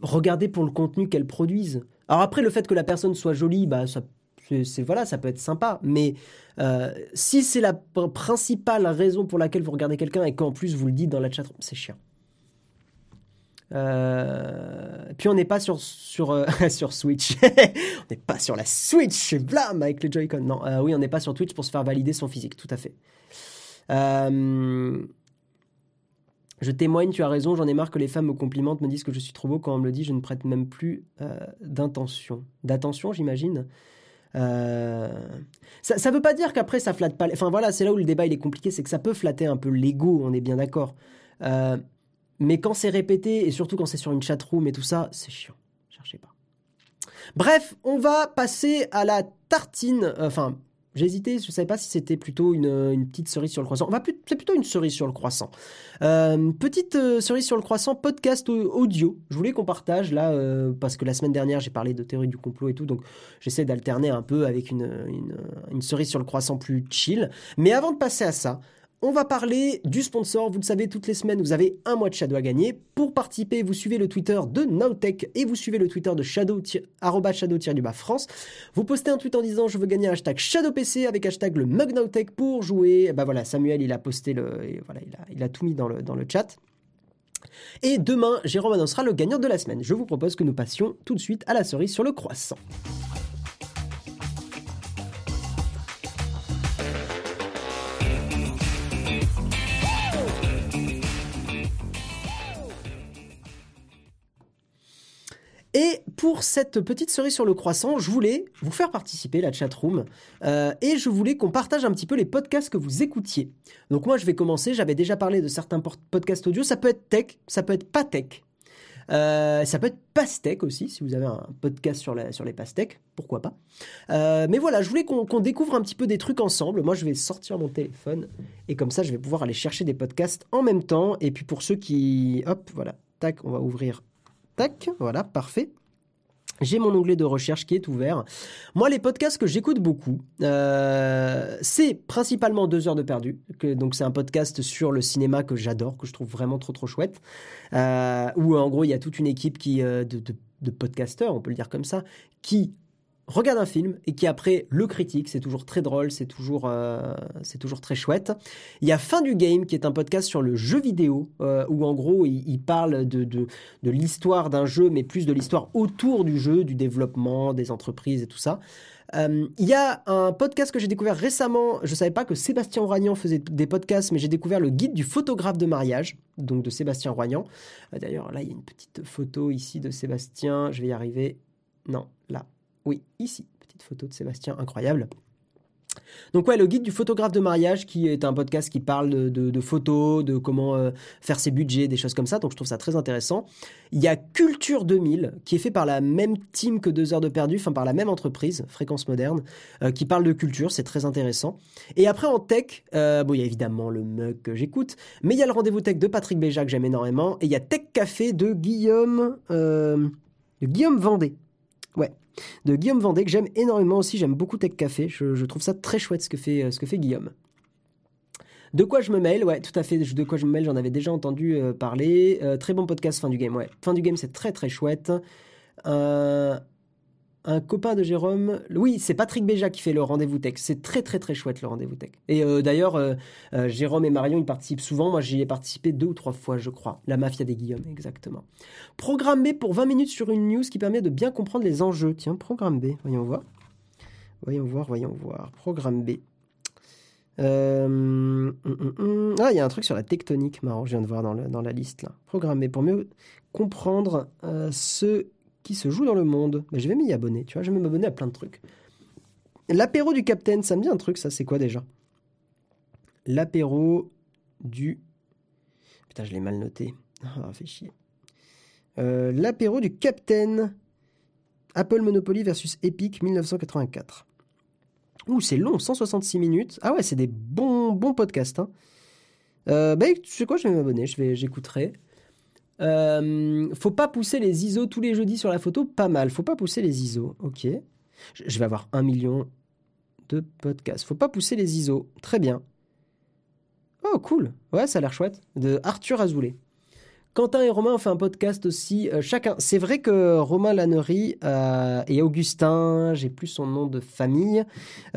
regardez pour le contenu qu'elles produisent. Alors après, le fait que la personne soit jolie, bah, ça, c'est, voilà, ça peut être sympa, mais euh, si c'est la principale raison pour laquelle vous regardez quelqu'un et qu'en plus vous le dites dans la chat, c'est chiant. Puis on n'est pas sur sur [LAUGHS] sur Switch, [LAUGHS] on n'est pas sur la Switch, blam avec le Joy-Con. Non, oui, on n'est pas sur Twitch pour se faire valider son physique, tout à fait. Euh, je témoigne, tu as raison, j'en ai marre que les femmes me complimentent, me disent que je suis trop beau. Quand on me le dit, je ne prête même plus euh, d'intention. D'attention, j'imagine. Euh, ça ne veut pas dire qu'après ça flatte pas. Enfin voilà, c'est là où le débat il est compliqué, c'est que ça peut flatter un peu l'ego, on est bien d'accord. Mais quand c'est répété, et surtout quand c'est sur une chatroom et tout ça, c'est chiant. Cherchez pas. Bref, on va passer à la tartine. Enfin, hésité, je ne savais pas si c'était plutôt une, petite cerise sur le croissant. c'est plutôt une cerise sur le croissant. Euh, petite euh, cerise sur le croissant, podcast audio. Je voulais qu'on partage là, euh, parce que la semaine dernière, j'ai parlé de théorie du complot et tout, donc j'essaie d'alterner un peu avec une, une cerise sur le croissant plus chill. Mais avant de passer à ça, on va parler du sponsor. Vous le savez, toutes les semaines, vous avez un mois de Shadow à gagner. Pour participer, vous suivez le Twitter de Nowtech et vous suivez le Twitter de Shadow, shadow France. Vous postez un tweet en disant je veux gagner un hashtag ShadowPC avec hashtag le mug Nowtech pour jouer. Bah voilà, Samuel, il a posté le, voilà, il a, tout mis dans le, dans le chat. Et demain, Jérôme annoncera le gagnant de la semaine. Je vous propose que nous passions tout de suite à la cerise sur le croissant. Pour cette petite cerise sur le croissant, je voulais vous faire participer, la chatroom, euh, et je voulais qu'on partage un petit peu les podcasts que vous écoutiez. Donc moi, je vais commencer. J'avais déjà parlé de certains podcasts audio. Ça peut être tech, ça peut être pas tech. Euh, ça peut être pastèque aussi, si vous avez un podcast sur, sur les pastèques, pourquoi pas. Euh, mais voilà, je voulais qu'on découvre un petit peu des trucs ensemble. Moi, je vais sortir mon téléphone et comme ça, je vais pouvoir aller chercher des podcasts en même temps. Et puis pour ceux qui... Hop, voilà, tac, on va ouvrir Tac, voilà, parfait. J'ai mon onglet de recherche qui est ouvert. Moi, les podcasts que j'écoute beaucoup, euh, c'est principalement deux heures de perdu. donc, c'est un podcast sur le cinéma que j'adore, que je trouve vraiment trop trop chouette. Euh, où en gros, il y a toute une équipe qui euh, de, de, podcasteurs, on peut le dire comme ça, qui regarde un film et qui après le critique. C'est toujours très drôle, c'est toujours, euh, c'est toujours très chouette. Il y a Fin du Game qui est un podcast sur le jeu vidéo euh, où en gros il, parle de, de, l'histoire d'un jeu, mais plus de l'histoire autour du jeu, du développement, des entreprises et tout ça. Euh, il y a un podcast que j'ai découvert récemment. Je ne savais pas que Sébastien Roignan faisait des podcasts, mais j'ai découvert le guide du photographe de mariage, donc de Sébastien Roignan. D'ailleurs, là, il y a une petite photo ici de Sébastien. Je vais y arriver. Non. Oui, ici. Petite photo de Sébastien, incroyable. Donc ouais, le guide du photographe de mariage, qui est un podcast qui parle de, photos, de comment euh, faire ses budgets, des choses comme ça. Donc je trouve ça très intéressant. Il y a Culture 2000, qui est fait par la même team que Deux heures de perdu, enfin par la même entreprise, Fréquence Moderne, euh, qui parle de culture. C'est très intéressant. Et après en tech, euh, bon, il y a évidemment le mug que j'écoute, mais il y a le rendez-vous tech de Patrick Béja que j'aime énormément, et il y a Tech Café de Guillaume, de Guillaume Vendée. De Guillaume Vendée, que j'aime énormément aussi. J'aime beaucoup Tech Café. Je, trouve ça très chouette ce que fait, ce que fait Guillaume. De quoi je me mêle? Ouais, tout à fait. De quoi je me mêle, j'en avais déjà entendu euh, parler. Euh, très bon podcast, fin du game. Ouais, fin du game, c'est très très chouette. Euh, un copain de Jérôme. Oui, c'est Patrick Béja qui fait le rendez-vous tech. C'est très très très chouette le rendez-vous tech. Et euh, d'ailleurs, euh, euh, Jérôme et Marion, ils participent souvent. Moi, j'y ai participé deux ou trois fois, je crois. La mafia des Guillaume, exactement. Programme B pour 20 minutes sur une news qui permet de bien comprendre les enjeux. Tiens, programme B, voyons voir. Voyons voir, voyons voir. Programme B. Hum, hum, hum. Ah, il y a un truc sur la tectonique, marrant, je viens de voir dans, dans la liste là. Programme B pour mieux comprendre ce qui se joue dans le monde. Mais je vais m'y abonner, tu vois, je vais m'abonner à plein de trucs. L'apéro du Capitaine, ça me dit un truc, ça, c'est quoi déjà? L'apéro du. Putain, je l'ai mal noté. [LAUGHS] Ah, fait chier. Euh, l'apéro du Capitaine. Apple Monopoly versus Epic 1984. Ouh, c'est long, 166 minutes. Ah ouais, c'est des bons, bons podcasts. Hein. Euh, bah, tu sais quoi, je vais m'abonner, j'écouterai. Euh, faut pas pousser les ISO tous les jeudis sur la photo, pas mal. Faut pas pousser les ISO, ok. Je vais avoir un million de podcasts. Faut pas pousser les ISO, très bien. Oh cool, ouais ça a l'air chouette. De Arthur Azoulay. Quentin et Romain ont fait un podcast aussi, euh, chacun. C'est vrai que Romain Lannery euh, et Augustin, j'ai plus son nom de famille,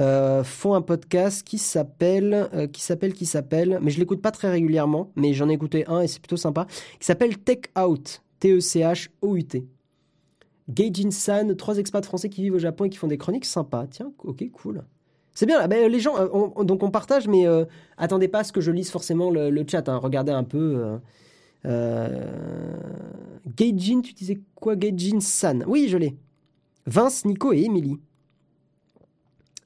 euh, font un podcast qui s'appelle, qui s'appelle, qui s'appelle, mais je l'écoute pas très régulièrement, mais j'en ai écouté un et c'est plutôt sympa, qui s'appelle Tech Out, T-E-C-H-O-U-T. Gaijin San, trois expats français qui vivent au Japon et qui font des chroniques sympas. Tiens, ok, cool. C'est bien, ben, les gens, donc on partage, mais attendez pas à ce que je lise forcément le, chat. Hein. regardez un peu. Gaijin, tu disais quoi Gaijin San? Oui, je l'ai. Vince, Nico et Emily.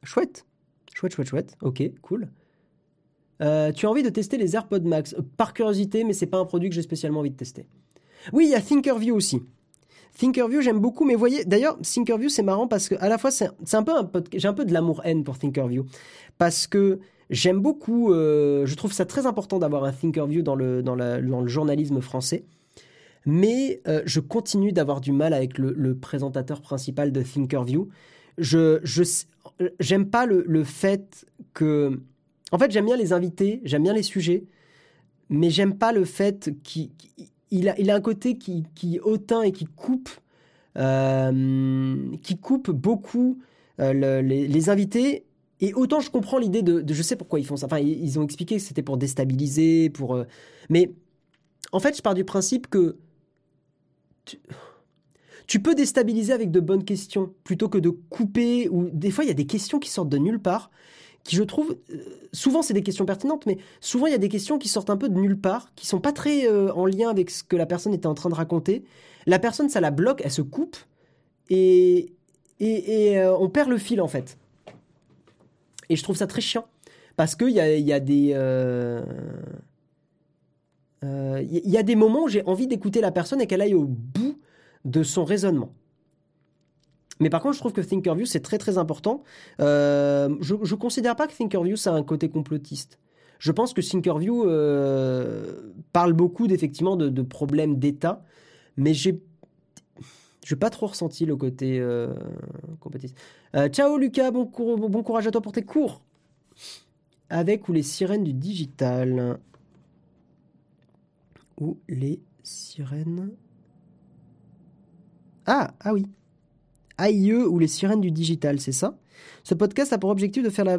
Chouette. Chouette, chouette, chouette. Ok, cool. Euh, tu as envie de tester les AirPods Max euh, Par curiosité, mais c'est pas un produit que j'ai spécialement envie de tester. Oui, il y a Thinkerview aussi. Thinkerview, j'aime beaucoup, mais voyez, d'ailleurs, Thinkerview, c'est marrant parce que à la fois, c'est un peu un j'ai un peu de l'amour-haine pour Thinkerview. Parce que J'aime beaucoup, euh, je trouve ça très important d'avoir un Thinkerview dans le, dans, dans le journalisme français. Mais euh, je continue d'avoir du mal avec le, présentateur principal de Thinkerview. Je j'aime pas le, fait que. En fait, j'aime bien les invités, j'aime bien les sujets, mais j'aime pas le fait qu'il a, il a un côté qui, qui hautain et qui coupe, euh, qui coupe beaucoup les, invités et autant je comprends l'idée de, Je sais pourquoi ils font ça. Enfin, ils, ont expliqué que c'était pour déstabiliser, pour. Euh, mais en fait, je pars du principe que. Tu, peux déstabiliser avec de bonnes questions plutôt que de couper. Ou des fois, il y a des questions qui sortent de nulle part, qui je trouve. Euh, souvent, c'est des questions pertinentes, mais souvent, il y a des questions qui sortent un peu de nulle part, qui sont pas très euh, en lien avec ce que la personne était en train de raconter. La personne, ça la bloque, elle se coupe, et, et, et on perd le fil en fait. Et je trouve ça très chiant. Parce qu'il y a, y a des. Euh, euh, il y a des moments où j'ai envie d'écouter la personne et qu'elle aille au bout de son raisonnement. Mais par contre, je trouve que Thinkerview, c'est très très important. Euh, je ne considère pas que Thinkerview, ça a un côté complotiste. Je pense que Thinkerview parle beaucoup effectivement de, de problèmes d'État, mais j'ai je n'ai pas trop ressenti le côté euh. Euh, ciao Lucas, bon, bon, courage à toi pour tes cours. Avec ou les sirènes du digital? Ou les sirènes? Ah, ah oui. AIE ou les sirènes du digital, c'est ça? Ce podcast a pour objectif de faire la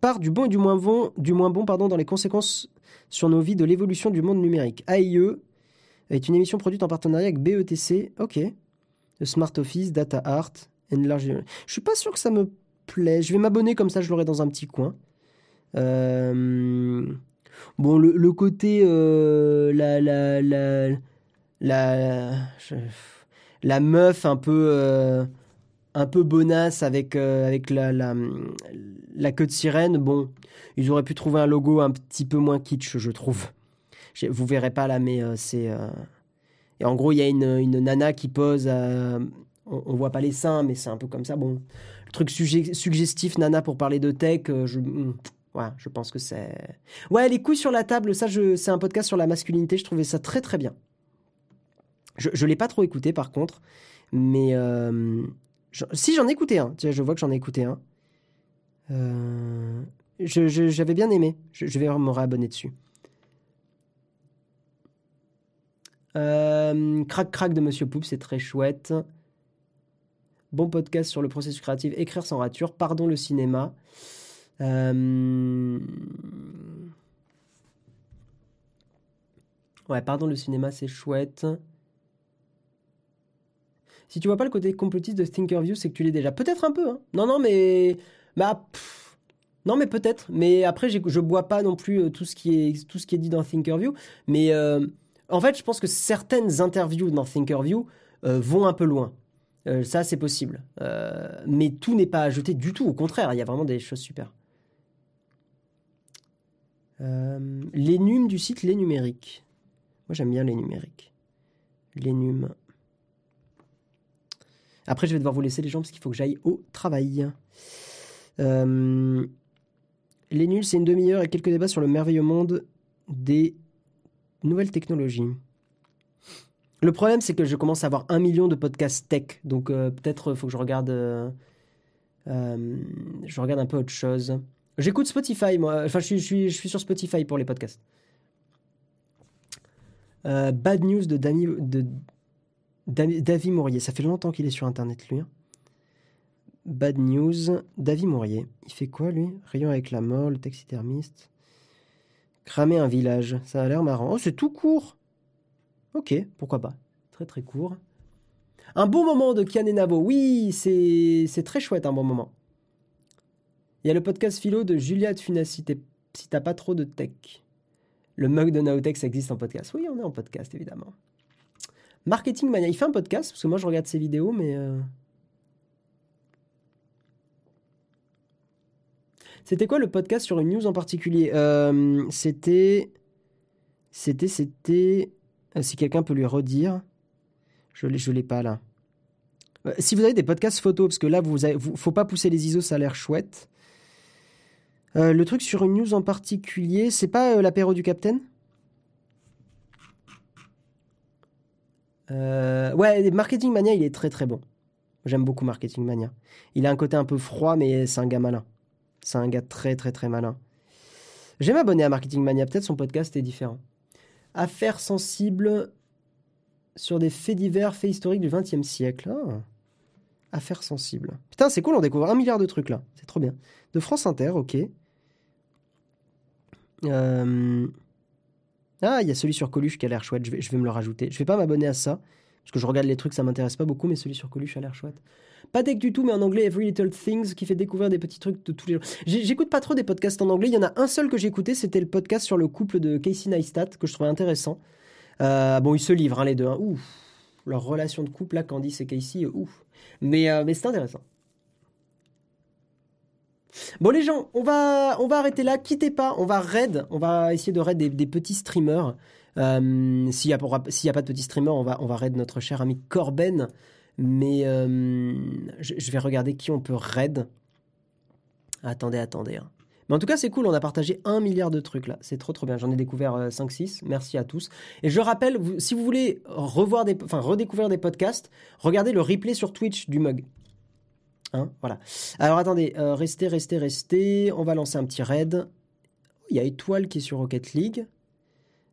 part du bon et du moins bon, du moins bon pardon, dans les conséquences sur nos vies de l'évolution du monde numérique. AIE est une émission produite en partenariat avec BETC, ok. The Smart Office, Data Art, Enlarge. Je suis pas sûr que ça me plaît. Je vais m'abonner comme ça, je l'aurai dans un petit coin. Euh, bon, le, côté euh, la la la la, meuf un peu euh, un peu bonasse avec avec la la queue de sirène. Bon, ils auraient pu trouver un logo un petit peu moins kitsch, je trouve. Vous verrez pas là, mais c'est et en gros il y a une, une nana qui pose. on, on voit pas les seins, mais c'est un peu comme ça. Bon, le truc suggestif nana pour parler de tech. je hmm. Je pense que c'est. Ouais, les couilles sur la table, ça, je... c'est un podcast sur la masculinité. Je trouvais ça très très bien. Je ne l'ai pas trop écouté par contre, mais euh, si j'en ai écouté un. Je vois que j'en ai écouté un. Euh... J'avais bien aimé. Je, vais me réabonner dessus. Euh... Crac crac de Monsieur Poupe, c'est très chouette. Bon podcast sur le processus créatif, écrire sans rature. Pardon le cinéma. Euh, ouais, pardon, le cinéma, c'est chouette. Si tu vois pas le côté complotiste de Thinkerview, c'est que tu l'es déjà. Peut-être un peu. Hein. Non, non, mais. Bah, non, mais peut-être. Mais après, je bois pas non plus euh, tout ce qui est, tout ce qui est dit dans Thinkerview. Mais en fait, je pense que certaines interviews dans Thinkerview vont un peu loin. ça, c'est possible. mais tout n'est pas ajouté du tout. Au contraire, il y a vraiment des choses super. Euh, les du site Les Numériques. Moi, j'aime bien les numériques. Les Après, je vais devoir vous laisser les gens parce qu'il faut que j'aille au travail. Euh, les nuls, c'est une demi-heure et quelques débats sur le merveilleux monde des nouvelles technologies. Le problème, c'est que je commence à avoir un million de podcasts tech. Donc, euh, peut-être faut que je regarde. je regarde un peu autre chose. J'écoute Spotify, moi. Enfin, je suis, je, suis, sur Spotify pour les podcasts. Euh, Bad News de, Dami, de David Mourier. Ça fait longtemps qu'il est sur Internet, lui. Hein. Bad News, David Mourier. Il fait quoi, lui? Rayon avec la mort, le taxidermiste. Cramer un village. Ça a l'air marrant. Oh, c'est tout court. Ok, pourquoi pas. Très très court. Un bon moment de Kian et Navo. Oui, c'est très chouette, un bon moment. Il y a le podcast philo de Julia Funas si t'as pas trop de tech. Le mug de Naotech, existe en podcast. Oui, on est en podcast, évidemment. Marketing Mania, il fait un podcast, parce que moi je regarde ses vidéos, mais... Euh, c'était quoi le podcast sur une news en particulier? Euh, C'était... C'était, c'était... Euh, si quelqu'un peut lui redire. Je ne l'ai pas là. si vous avez des podcasts photos, parce que là, vous, avez, faut pas pousser les ISO, ça a l'air chouette. Euh, le truc sur une news en particulier, c'est pas euh, l'apéro du Capitaine? Euh, Ouais, Marketing Mania, il est très très bon. J'aime beaucoup Marketing Mania. Il a un côté un peu froid, mais c'est un gars malin. C'est un gars très très très malin. J'aime m'abonner à Marketing Mania, peut-être son podcast est différent. Affaires sensibles sur des faits divers, faits historiques du XXe siècle. Ah. Affaires sensibles. Putain, c'est cool, on découvre un milliard de trucs là. C'est trop bien. De France Inter, ok. Euh, ah, il y a celui sur Coluche qui a l'air chouette. Je vais, je vais me le rajouter. Je vais pas m'abonner à ça parce que je regarde les trucs, ça m'intéresse pas beaucoup, mais celui sur Coluche a l'air chouette. Pas tech du tout, mais en anglais, Every Little Things, qui fait découvrir des petits trucs de tous les jours. J'écoute pas trop des podcasts en anglais. Il y en a un seul que j'ai écouté, c'était le podcast sur le couple de Casey Neistat, que je trouvais intéressant. Euh, bon, ils se livrent, hein, les deux. Hein. Ouf. Leur relation de couple, là, Candice et Casey, ouf. Mais, euh, mais c'est intéressant. Bon les gens, on va, on va arrêter là, quittez pas, on va raid, on va essayer de raid des, petits streamers. Euh, s'il n'y a, a, pas de petits streamers, on va, on va raid notre cher ami Corben. Mais euh, je, vais regarder qui on peut raid. Attendez, attendez. Hein. Mais en tout cas, c'est cool, on a partagé un milliard de trucs là. C'est trop trop bien. J'en ai découvert 5-6. Euh, Merci à tous. Et je rappelle, si vous voulez revoir des, redécouvrir des podcasts, regardez le replay sur Twitch du mug. Hein, voilà. Alors attendez, euh, restez, restez, restez. On va lancer un petit raid. Il y a Étoile qui est sur Rocket League.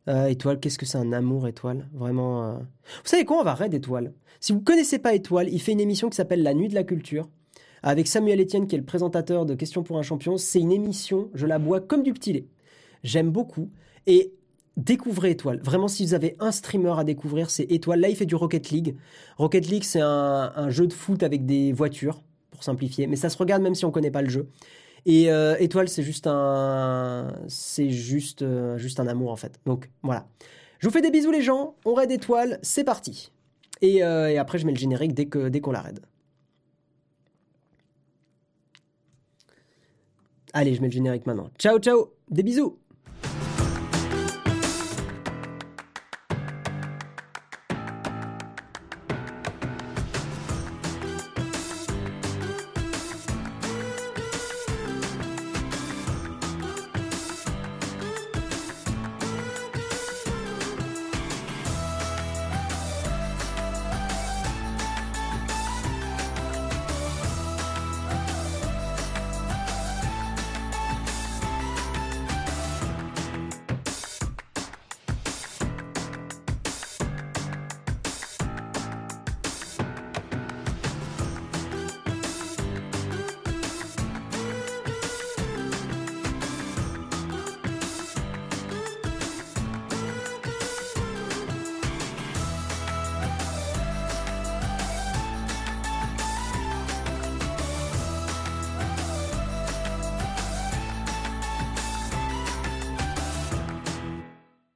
Euh, étoile, qu'est-ce que c'est un amour étoile? Vraiment. euh. Vous savez quoi On va raid étoile. Si vous connaissez pas étoile, il fait une émission qui s'appelle La Nuit de la Culture avec Samuel Etienne qui est le présentateur de Questions pour un champion. C'est une émission, je la bois comme du petit lait. J'aime beaucoup et découvrez étoile. Vraiment, si vous avez un streamer à découvrir, c'est étoile. Là, il fait du Rocket League. Rocket League, c'est un jeu de foot avec des voitures pour simplifier, mais ça se regarde même si on connaît pas le jeu. Et euh, étoile, c'est juste un, c'est juste, euh, juste un amour en fait. Donc voilà. Je vous fais des bisous les gens. On raid étoile, c'est parti. Et, euh, après, je mets le générique dès dès qu'on la raid. Allez, je mets le générique maintenant. Ciao, ciao. Des bisous.